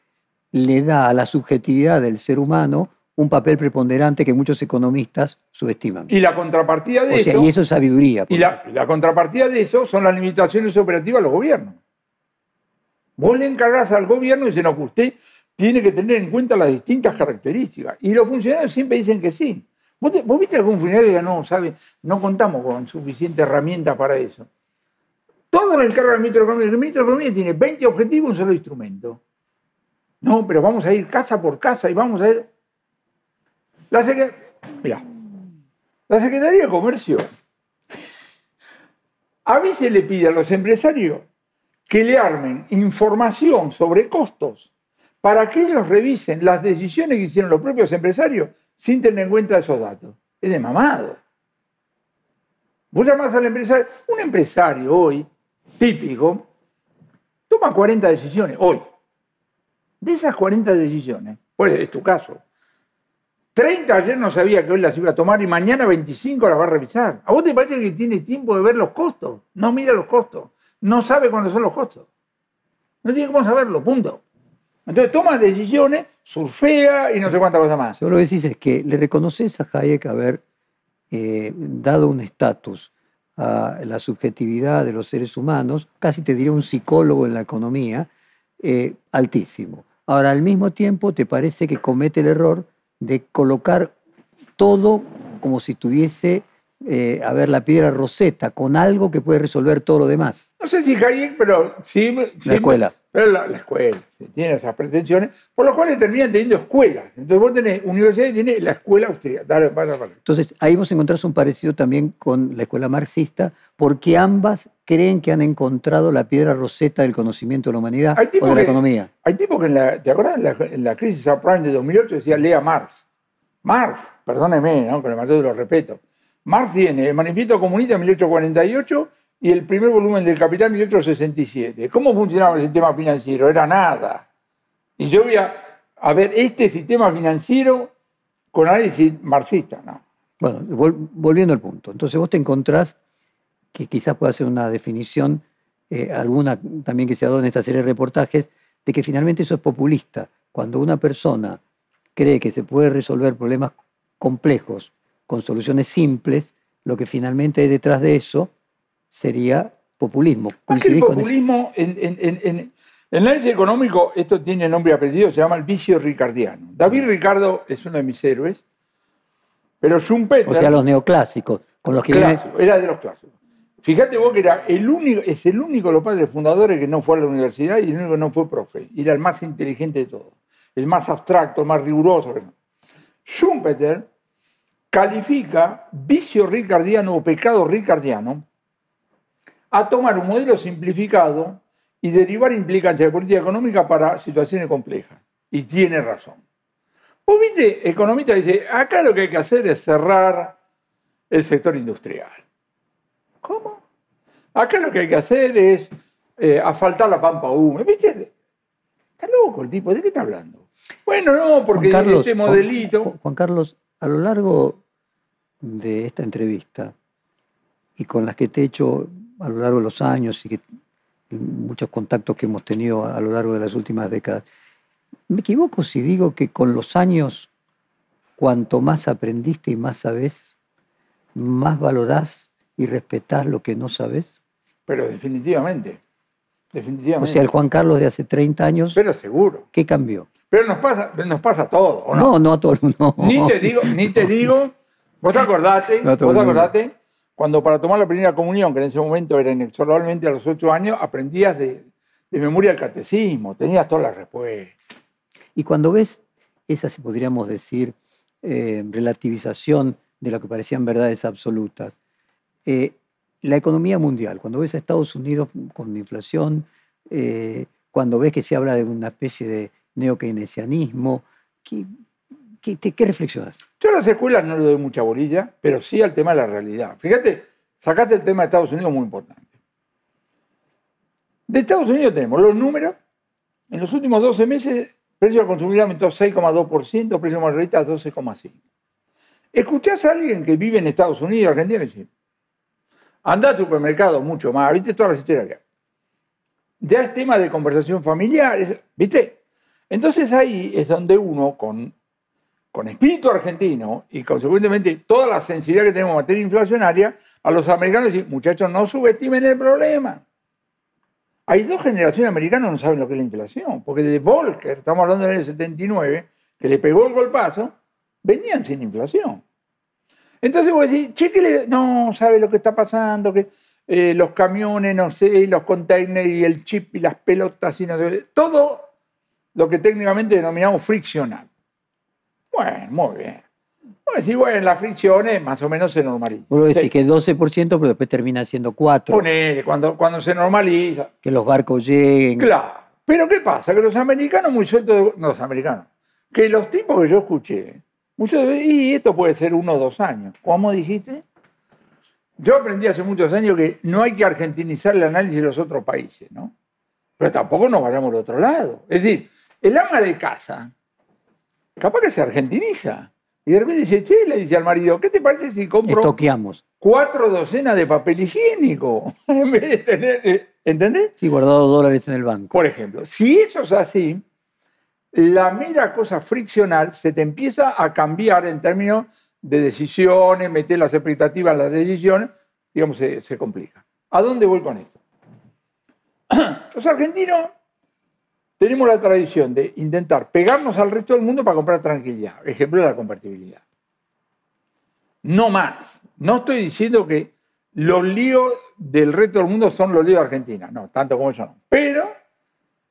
le da a la subjetividad del ser humano un papel preponderante que muchos economistas subestiman. Y la contrapartida de eso. y eso es sabiduría. Y la, la, contrapartida de eso son las limitaciones operativas de los gobiernos. Vos le encargás al gobierno y dicen, no, que usted tiene que tener en cuenta las distintas características. Y los funcionarios siempre dicen que sí. ¿Vos, viste algún funcionario que no sabe, no contamos con suficiente herramienta para eso? Todo lo encarga el ministro de Economía. El ministro de Economía tiene 20 objetivos y un solo instrumento. No, pero vamos a ir casa por casa y vamos a ir. La, la Secretaría de Comercio a veces le pide a los empresarios que le armen información sobre costos para que ellos revisen las decisiones que hicieron los propios empresarios sin tener en cuenta esos datos. Es de mamado. Vos llamás al empresario, un empresario hoy, típico, toma 40 decisiones, hoy. De esas 40 decisiones, pues es tu caso, 30 ayer no sabía que hoy las iba a tomar y mañana 25 las va a revisar. ¿A vos te parece que tiene tiempo de ver los costos? No mira los costos no sabe cuándo son los costos. No tiene cómo saberlo, punto. Entonces toma decisiones, surfea y no sé cuántas cosas más. Yo lo que decís es que le reconoces a Hayek haber eh, dado un estatus a la subjetividad de los seres humanos, casi te diría un psicólogo en la economía, eh, altísimo. Ahora, al mismo tiempo, te parece que comete el error de colocar todo como si tuviese, eh, a ver, la piedra roseta, con algo que puede resolver todo lo demás. No sé si Hayek, pero sí. sí La escuela. Pero la, la escuela tiene esas pretensiones, por lo cual terminan teniendo escuelas. Entonces vos tenés universidad y tenés la escuela austríaca. Dale, pasa, pasa. Entonces, ahí vos encontrás un parecido también con la escuela marxista, porque ambas creen que han encontrado la piedra roseta del conocimiento de la humanidad Hay o de la que- economía. Hay tipos que en la, ¿te acuerdas? En la, en la crisis subprime de 2008 decía lea Marx. Marx, perdóneme, ¿no? con el mayor de los respeto. Marx tiene el Manifiesto Comunista en 1848 y el primer volumen del Capital en 1867. ¿Cómo funcionaba el sistema financiero? Era nada. Y yo voy a, ver este sistema financiero con análisis marxista, ¿no? Bueno, vol- volviendo al punto. Entonces vos te encontrás que quizás pueda ser una definición, eh, alguna también que se ha dado en esta serie de reportajes, de que finalmente eso es populista. Cuando una persona cree que se puede resolver problemas complejos con soluciones simples, lo que finalmente hay detrás de eso sería populismo. Más que el populismo, en, en- en- en- en el análisis económico, esto tiene nombre y apellido, se llama el vicio ricardiano. David Ricardo es uno de mis héroes, pero Schumpeter O sea, los neoclásicos, con los que viene- era de los clásicos. Fíjate vos que era el único, es el único de los padres fundadores que no fue a la universidad y el único que no fue profe. Y era el más inteligente de todos, el más abstracto, el más riguroso. Schumpeter califica vicio ricardiano o pecado ricardiano a tomar un modelo simplificado y derivar implicancias de política económica para situaciones complejas. Y tiene razón. Vos viste, economista dice, acá lo que hay que hacer es cerrar el sector industrial. ¿Cómo? Acá lo que hay que hacer es eh, asfaltar la pampa húmeda. ¿Viste? Está loco el tipo, ¿de qué está hablando? Bueno, no, porque Juan Carlos, este modelito... Juan, Juan Carlos, a lo largo de esta entrevista y con las que te he hecho a lo largo de los años y, que, y muchos contactos que hemos tenido a lo largo de las últimas décadas, ¿me equivoco si digo que con los años, cuanto más aprendiste y más sabes, más valorás y respetás lo que no sabes? Pero definitivamente, O definitivamente. sea, el Juan Carlos de hace 30 años, Pero seguro. ¿qué cambió? Pero nos pasa, nos pasa todo, ¿o No, no? no a todo el [LAUGHS] mundo. Ni te digo, ni te digo, vos acordate, No, vos acordate, cuando para tomar la primera comunión, que en ese momento era inexorablemente a los ocho años, aprendías de, de memoria el catecismo, tenías todas las respuestas. Y cuando ves esa, si podríamos decir, eh, relativización de lo que parecían verdades absolutas, eh, la economía mundial, cuando ves a Estados Unidos con inflación, eh, cuando ves que se habla de una especie de neokeynesianismo, ¿qué, qué reflexionas? Yo a las escuelas no le doy mucha bolilla, pero sí al tema de la realidad. Fíjate, sacaste el tema de Estados Unidos muy importante. De Estados Unidos tenemos los números. En los últimos 12 meses, precio al consumidor aumentó 6,2%, precio mayorista 12,5%. Escuchás a alguien que vive en Estados Unidos, Argentina, y dice, anda al supermercado mucho más, viste todas las historias que. Ya es tema de conversación familiar, ¿viste? Entonces ahí es donde uno, con con espíritu argentino y consecuentemente toda la sensibilidad que tenemos en materia inflacionaria, a los americanos decir, muchachos, no subestimen el problema. Hay dos generaciones de americanos que no saben lo que es la inflación, porque de Volcker, estamos hablando del año 79, que le pegó el golpazo, venían sin inflación. Entonces vos decís, che, que le- no sabe lo que está pasando, que eh, los camiones, no sé, los containers y el chip y las pelotas y no sé, todo lo que técnicamente denominamos friccional. Bueno, muy bien. Bueno, sí, bueno, las fricciones más o menos se normalizan. Vos decís Sí, que 12%, pero después termina siendo 4%, ponele, cuando, cuando se normaliza. que los barcos lleguen. Claro. Pero ¿qué pasa? Que los americanos muy sueltos, de- no los americanos, que los tipos que yo escuché, muchos y esto puede ser uno o dos años. ¿Cómo dijiste? Yo aprendí hace muchos años que no hay que argentinizar el análisis de los otros países, ¿no? Pero tampoco nos vayamos al otro lado. Es decir, el ama de casa, capaz que se argentiniza. Y de repente dice, che, le dice al marido, ¿qué te parece si compro Estoqueamos. cuatro docenas de papel higiénico? [LAUGHS] en vez de tener... eh, ¿Entendés? Sí, guardado dólares en el banco. Por ejemplo, si eso es así, la mera cosa friccional se te empieza a cambiar en términos de decisiones, meter las expectativas en las decisiones, digamos, se, se complica. ¿A dónde voy con esto? [CLEARS THROAT] Los argentinos tenemos la tradición de intentar pegarnos al resto del mundo para comprar tranquilidad. Ejemplo de la convertibilidad. No más. No estoy diciendo que los líos del resto del mundo son los líos de Argentina. No, tanto como eso no. Pero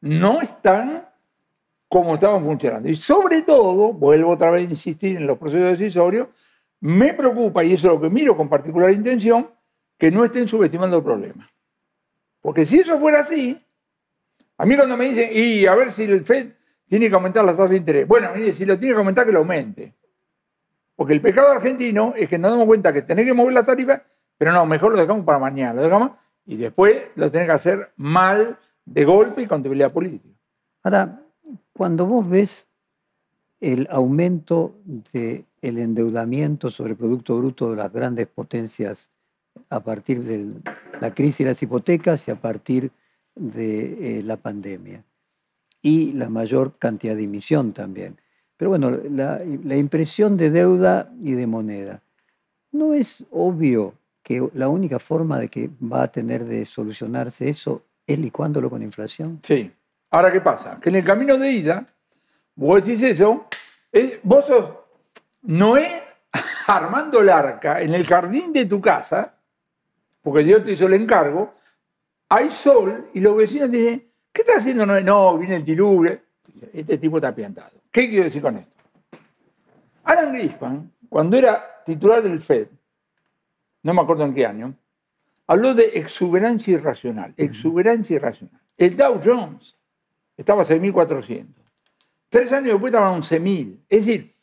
no están como estaban funcionando. Y sobre todo, vuelvo otra vez a insistir en los procesos decisorios, me preocupa, y eso es lo que miro con particular intención, que no estén subestimando el problema. Porque si eso fuera así, a mí cuando me dicen, y a ver si el FED tiene que aumentar las tasas de interés. Bueno, mire, si lo tiene que aumentar, que lo aumente. Porque el pecado argentino es que nos damos cuenta que tenés que mover la tarifa, pero no, mejor lo dejamos para mañana, lo dejamos y después lo tenés que hacer mal, de golpe y con debilidad política. Ahora, cuando vos ves el aumento del endeudamiento sobre el Producto Bruto de las grandes potencias a partir de la crisis de las hipotecas y a partir de eh, la pandemia, y la mayor cantidad de emisión también. Pero bueno, la, la impresión de deuda y de moneda. ¿No es obvio que la única forma de que va a tener de solucionarse eso es licuándolo con inflación? Sí. Ahora, ¿qué pasa? Que en el camino de ida, vos decís eso, vos sos Noé [LAUGHS] armando el arca en el jardín de tu casa, porque Dios te hizo el encargo, hay sol y los vecinos dicen, ¿qué está haciendo? No, viene el diluvio. Este tipo está piantado. ¿Qué quiero decir con esto? Alan Greenspan, cuando era titular del FED, no me acuerdo en qué año, habló de exuberancia irracional, exuberancia irracional. El Dow Jones estaba a 6.400. Tres años después estaba a 11.000. Es decir,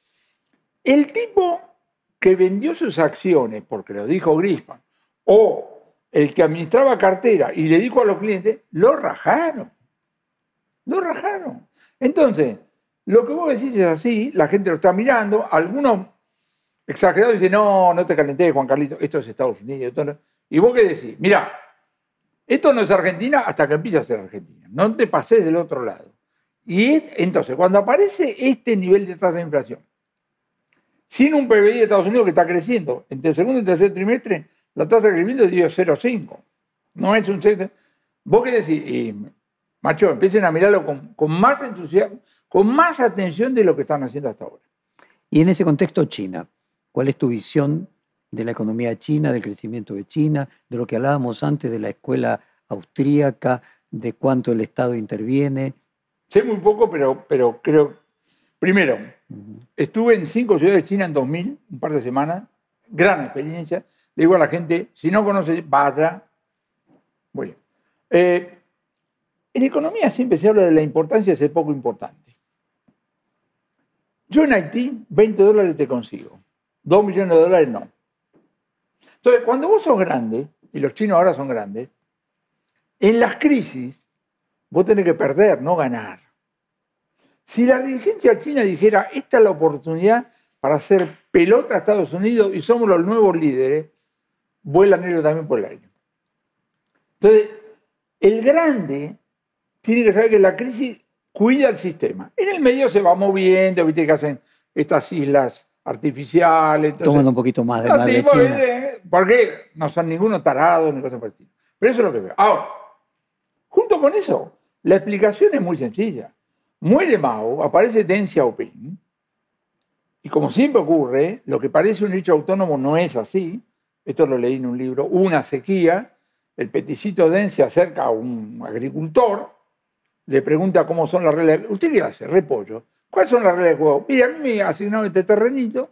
el tipo que vendió sus acciones, porque lo dijo Grispan, o el que administraba cartera y le dijo a los clientes, lo rajaron. Lo rajaron. Entonces, lo que vos decís es así, la gente lo está mirando, algunos exagerados dicen, no, no te calenté, Juan Carlito, esto es Estados Unidos. Y vos qué decís, mira, esto no es Argentina hasta que empiece a ser Argentina, no te pases del otro lado. Y entonces, cuando aparece este nivel de tasa de inflación, sin un PBI de Estados Unidos que está creciendo, entre el segundo y tercer trimestre, la tasa de crecimiento es 0,5. No es un 7. Vos querés decir, y, macho, empiecen a mirarlo con, con, más entusiasmo, con más atención de lo que están haciendo hasta ahora. Y en ese contexto, China, ¿cuál es tu visión de la economía china, del crecimiento de China, de lo que hablábamos antes de la escuela austríaca, de cuánto el Estado interviene? Sé muy poco, pero, pero creo. Primero, uh -huh. estuve en cinco ciudades chinas en 2000, un par de semanas, gran experiencia le digo a la gente, si no conoce, vaya. Bueno, eh, en economía siempre se habla de la importancia de ser poco importante. Yo en Haití, 20 dólares te consigo, 2 millones de dólares no. Entonces, cuando vos sos grande, y los chinos ahora son grandes, en las crisis vos tenés que perder, no ganar. Si la dirigencia china dijera, esta es la oportunidad para hacer pelota a Estados Unidos y somos los nuevos líderes, vuelan ellos también por el aire. Entonces, el grande tiene que saber que la crisis cuida el sistema. En el medio se va moviendo, viste que hacen estas islas artificiales. Toman un poquito más de de tipo, porque no son ninguno tarado ni cosas por. Pero eso es lo que veo. Ahora, junto con eso, la explicación es muy sencilla. Muere Mao, aparece Deng Xiaoping, y como siempre ocurre, lo que parece un hecho autónomo no es así. Esto lo leí en un libro, una sequía. El peticito Deng se acerca a un agricultor, le pregunta cómo son las reglas. ¿Usted qué hace? Repollo. ¿Cuáles son las reglas de juego? Mira, a mí me asignaron este terrenito.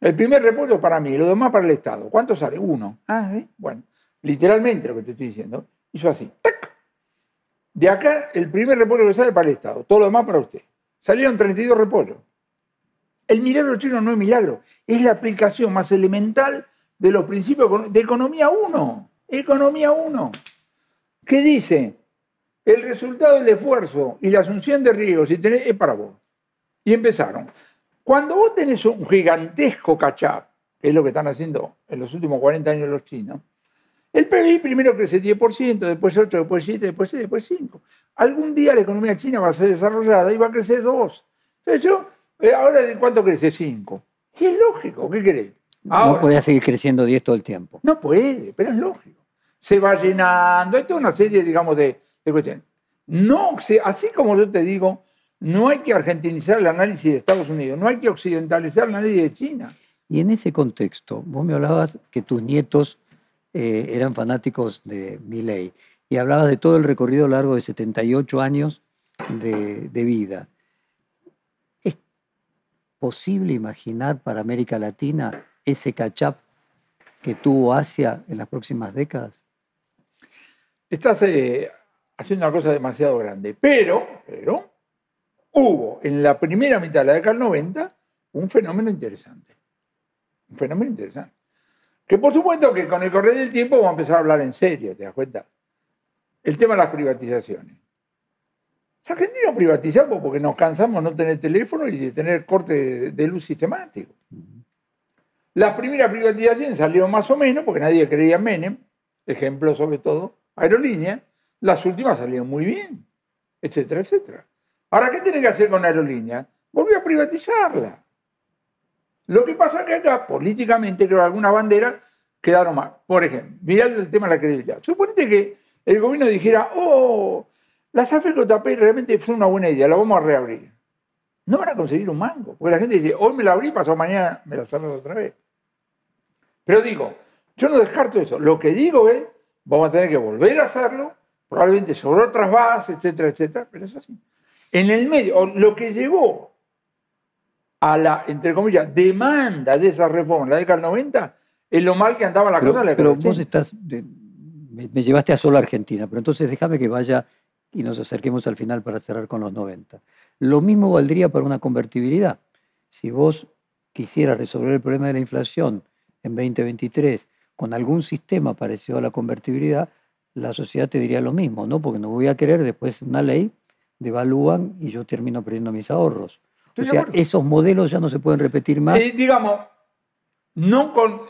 El primer repollo para mí, lo demás para el Estado. ¿Cuánto sale? Uno. Ah, ¿sí? Bueno, literalmente lo que te estoy diciendo. Hizo así. ¡tac! De acá, el primer repollo que sale para el Estado. Todo lo demás para usted. Salieron 32 repollos. El milagro chino no es milagro, es la aplicación más elemental de los principios de economía 1. Economía 1. ¿Qué dice? El resultado del esfuerzo y la asunción de riesgos si es para vos. Y empezaron. Cuando vos tenés un gigantesco cachap, que es lo que están haciendo en los últimos 40 años los chinos, El PBI primero crece 10%, después 8, después 7, después 6, después 5. Algún día la economía china va a ser desarrollada y va a crecer 2. Entonces yo, eh, ahora ¿de cuánto crece? 5. Y es lógico, ¿qué querés? No podía seguir creciendo 10 todo el tiempo. No puede, pero es lógico. Se va llenando, hay toda una serie, digamos, de, de cuestiones. No, así como yo te digo, no hay que argentinizar el análisis de Estados Unidos, no hay que occidentalizar el análisis de China. Y en ese contexto, vos me hablabas que tus nietos eh, eran fanáticos de Milley y hablabas de todo el recorrido largo de 78 años de, de vida. ¿Es posible imaginar para América Latina ese catch-up que tuvo Asia en las próximas décadas? Estás eh, haciendo una cosa demasiado grande, pero, pero hubo en la primera mitad de la década del 90 un fenómeno interesante. Un fenómeno interesante. Que por supuesto que con el correr del tiempo vamos a empezar a hablar en serio, ¿te das cuenta? El tema de las privatizaciones. Los argentinos privatizamos porque nos cansamos de no tener teléfono y de tener corte de luz sistemático. La primera privatización salió más o menos porque nadie creía en Menem, ejemplo sobre todo, aerolínea. Las últimas salieron muy bien, etcétera, etcétera. Ahora, ¿qué tiene que hacer con aerolínea? Volvió a privatizarla. Lo que pasa es que acá, políticamente, creo que algunas banderas quedaron mal. Por ejemplo, mirá el tema de la credibilidad. Suponete que el gobierno dijera, oh, la SAFE-JP realmente fue una buena idea, la vamos a reabrir. No van a conseguir un mango, porque la gente dice, hoy me la abrí, pasó mañana me la cerras otra vez. Pero digo, yo no descarto eso. Lo que digo es, vamos a tener que volver a hacerlo, probablemente sobre otras bases, etcétera, etcétera, pero es así. En el medio, lo que llevó a la, entre comillas, demanda de esa reforma en la década del 90, es lo mal que andaba la cosa. La pero vos estás, me, me, llevaste a solo Argentina, pero entonces déjame que vaya y nos acerquemos al final para cerrar con los 90. Lo mismo valdría para una convertibilidad. Si vos quisieras resolver el problema de la inflación en 2023 con algún sistema parecido a la convertibilidad, la sociedad te diría lo mismo, ¿no? Porque no voy a querer después una ley, devalúan y yo termino perdiendo mis ahorros. o sea, esos modelos ya no se pueden repetir más. Eh, digamos, no con...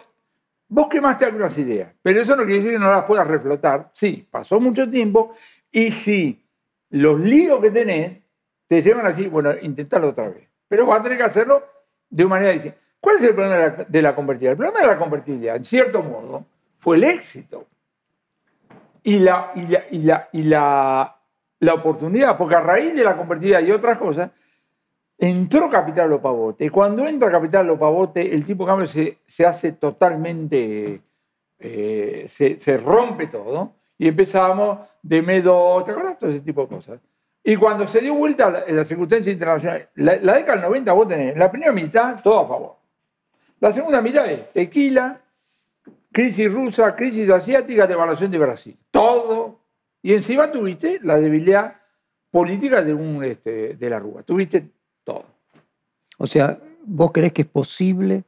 Vos quemaste algunas ideas, pero eso no quiere decir que no las puedas reflotar. Sí, pasó mucho tiempo y si los líos que tenés te llevan así, bueno, intentarlo otra vez. Pero vas a tener que hacerlo de una manera distinta. ¿Cuál es el problema de la, convertibilidad? El problema de la convertibilidad, en cierto modo, fue el éxito y la, y la, y la, la, oportunidad, porque a raíz de la convertibilidad y otras cosas, entró Capital Lopavote. Y cuando entra Capital Lopavote, el tipo de cambio se, se hace totalmente, eh, se, se, rompe todo, y empezamos de medio, ¿te acuerdas? Todo ese tipo de cosas. Y cuando se dio vuelta la, la circunstancia internacional, la, la década del 90 vos tenés, la primera mitad, todo a favor. La segunda mitad es tequila, crisis rusa, crisis asiática, devaluación de Brasil. Todo. Y encima tuviste la debilidad política de, un, este, de la Rúa. Tuviste todo. O sea, ¿vos crees que es posible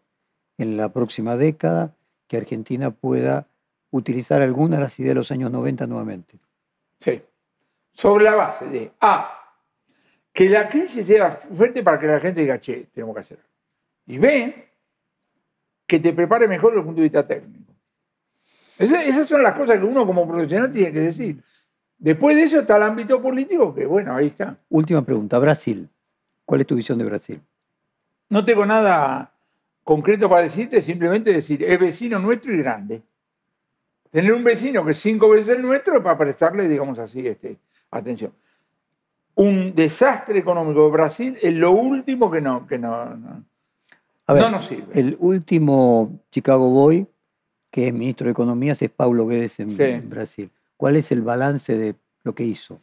en la próxima década que Argentina pueda utilizar alguna de las ideas de los años 90 nuevamente? Sí. Sobre la base de A, que la crisis sea fuerte para que la gente diga, che, tenemos que hacer. Y B, que te prepare mejor desde el punto de vista técnico. Esas, son las cosas que uno como profesional tiene que decir. Después de eso está el ámbito político, que bueno, ahí está. Última pregunta, Brasil. ¿Cuál es tu visión de Brasil? No tengo nada concreto para decirte, simplemente decir, es vecino nuestro y grande. Tener un vecino que es cinco veces el nuestro para prestarle, digamos así, este, atención. Un desastre económico de Brasil es lo último que no, que no no nos sirve. El último Chicago Boy, que es ministro de Economía, es Paulo Guedes en Brasil. ¿Cuál es el balance de lo que hizo?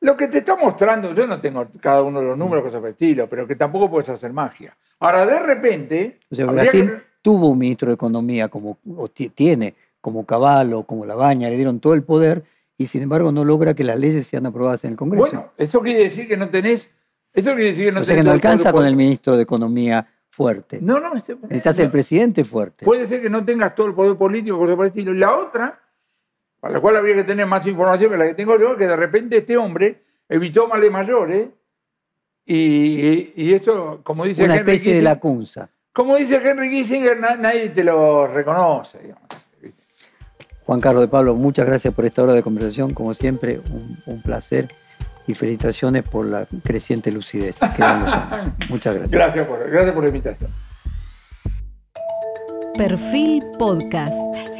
Lo que te está mostrando, yo no tengo cada uno de los números, cosas por estilo, pero que tampoco puedes hacer magia. Ahora, de repente. O sea, Brasil tuvo un ministro de Economía, como o tiene, como Caballo, como Labaña, le dieron todo el poder y sin embargo no logra que las leyes sean aprobadas en el Congreso. Bueno, eso quiere decir que no tenés. Eso quiere decir que no o sea, que no alcanza con el ministro de Economía fuerte. No, no, este, necesitas el presidente fuerte. Puede ser que no tengas todo el poder político, cosa por el estilo. Y la otra, para la cual habría que tener más información que la que tengo yo, que de repente este hombre evitó males mayores y, y, esto, como dice Una Henry especie de la cunza. Como dice Henry Kissinger, nadie te lo reconoce. Juan Carlos de Pablo, muchas gracias por esta hora de conversación. Como siempre, un, un placer y felicitaciones por la creciente lucidez. que. [LAUGHS] Muchas gracias. Gracias por, gracias por la invitación. Perfil Podcast.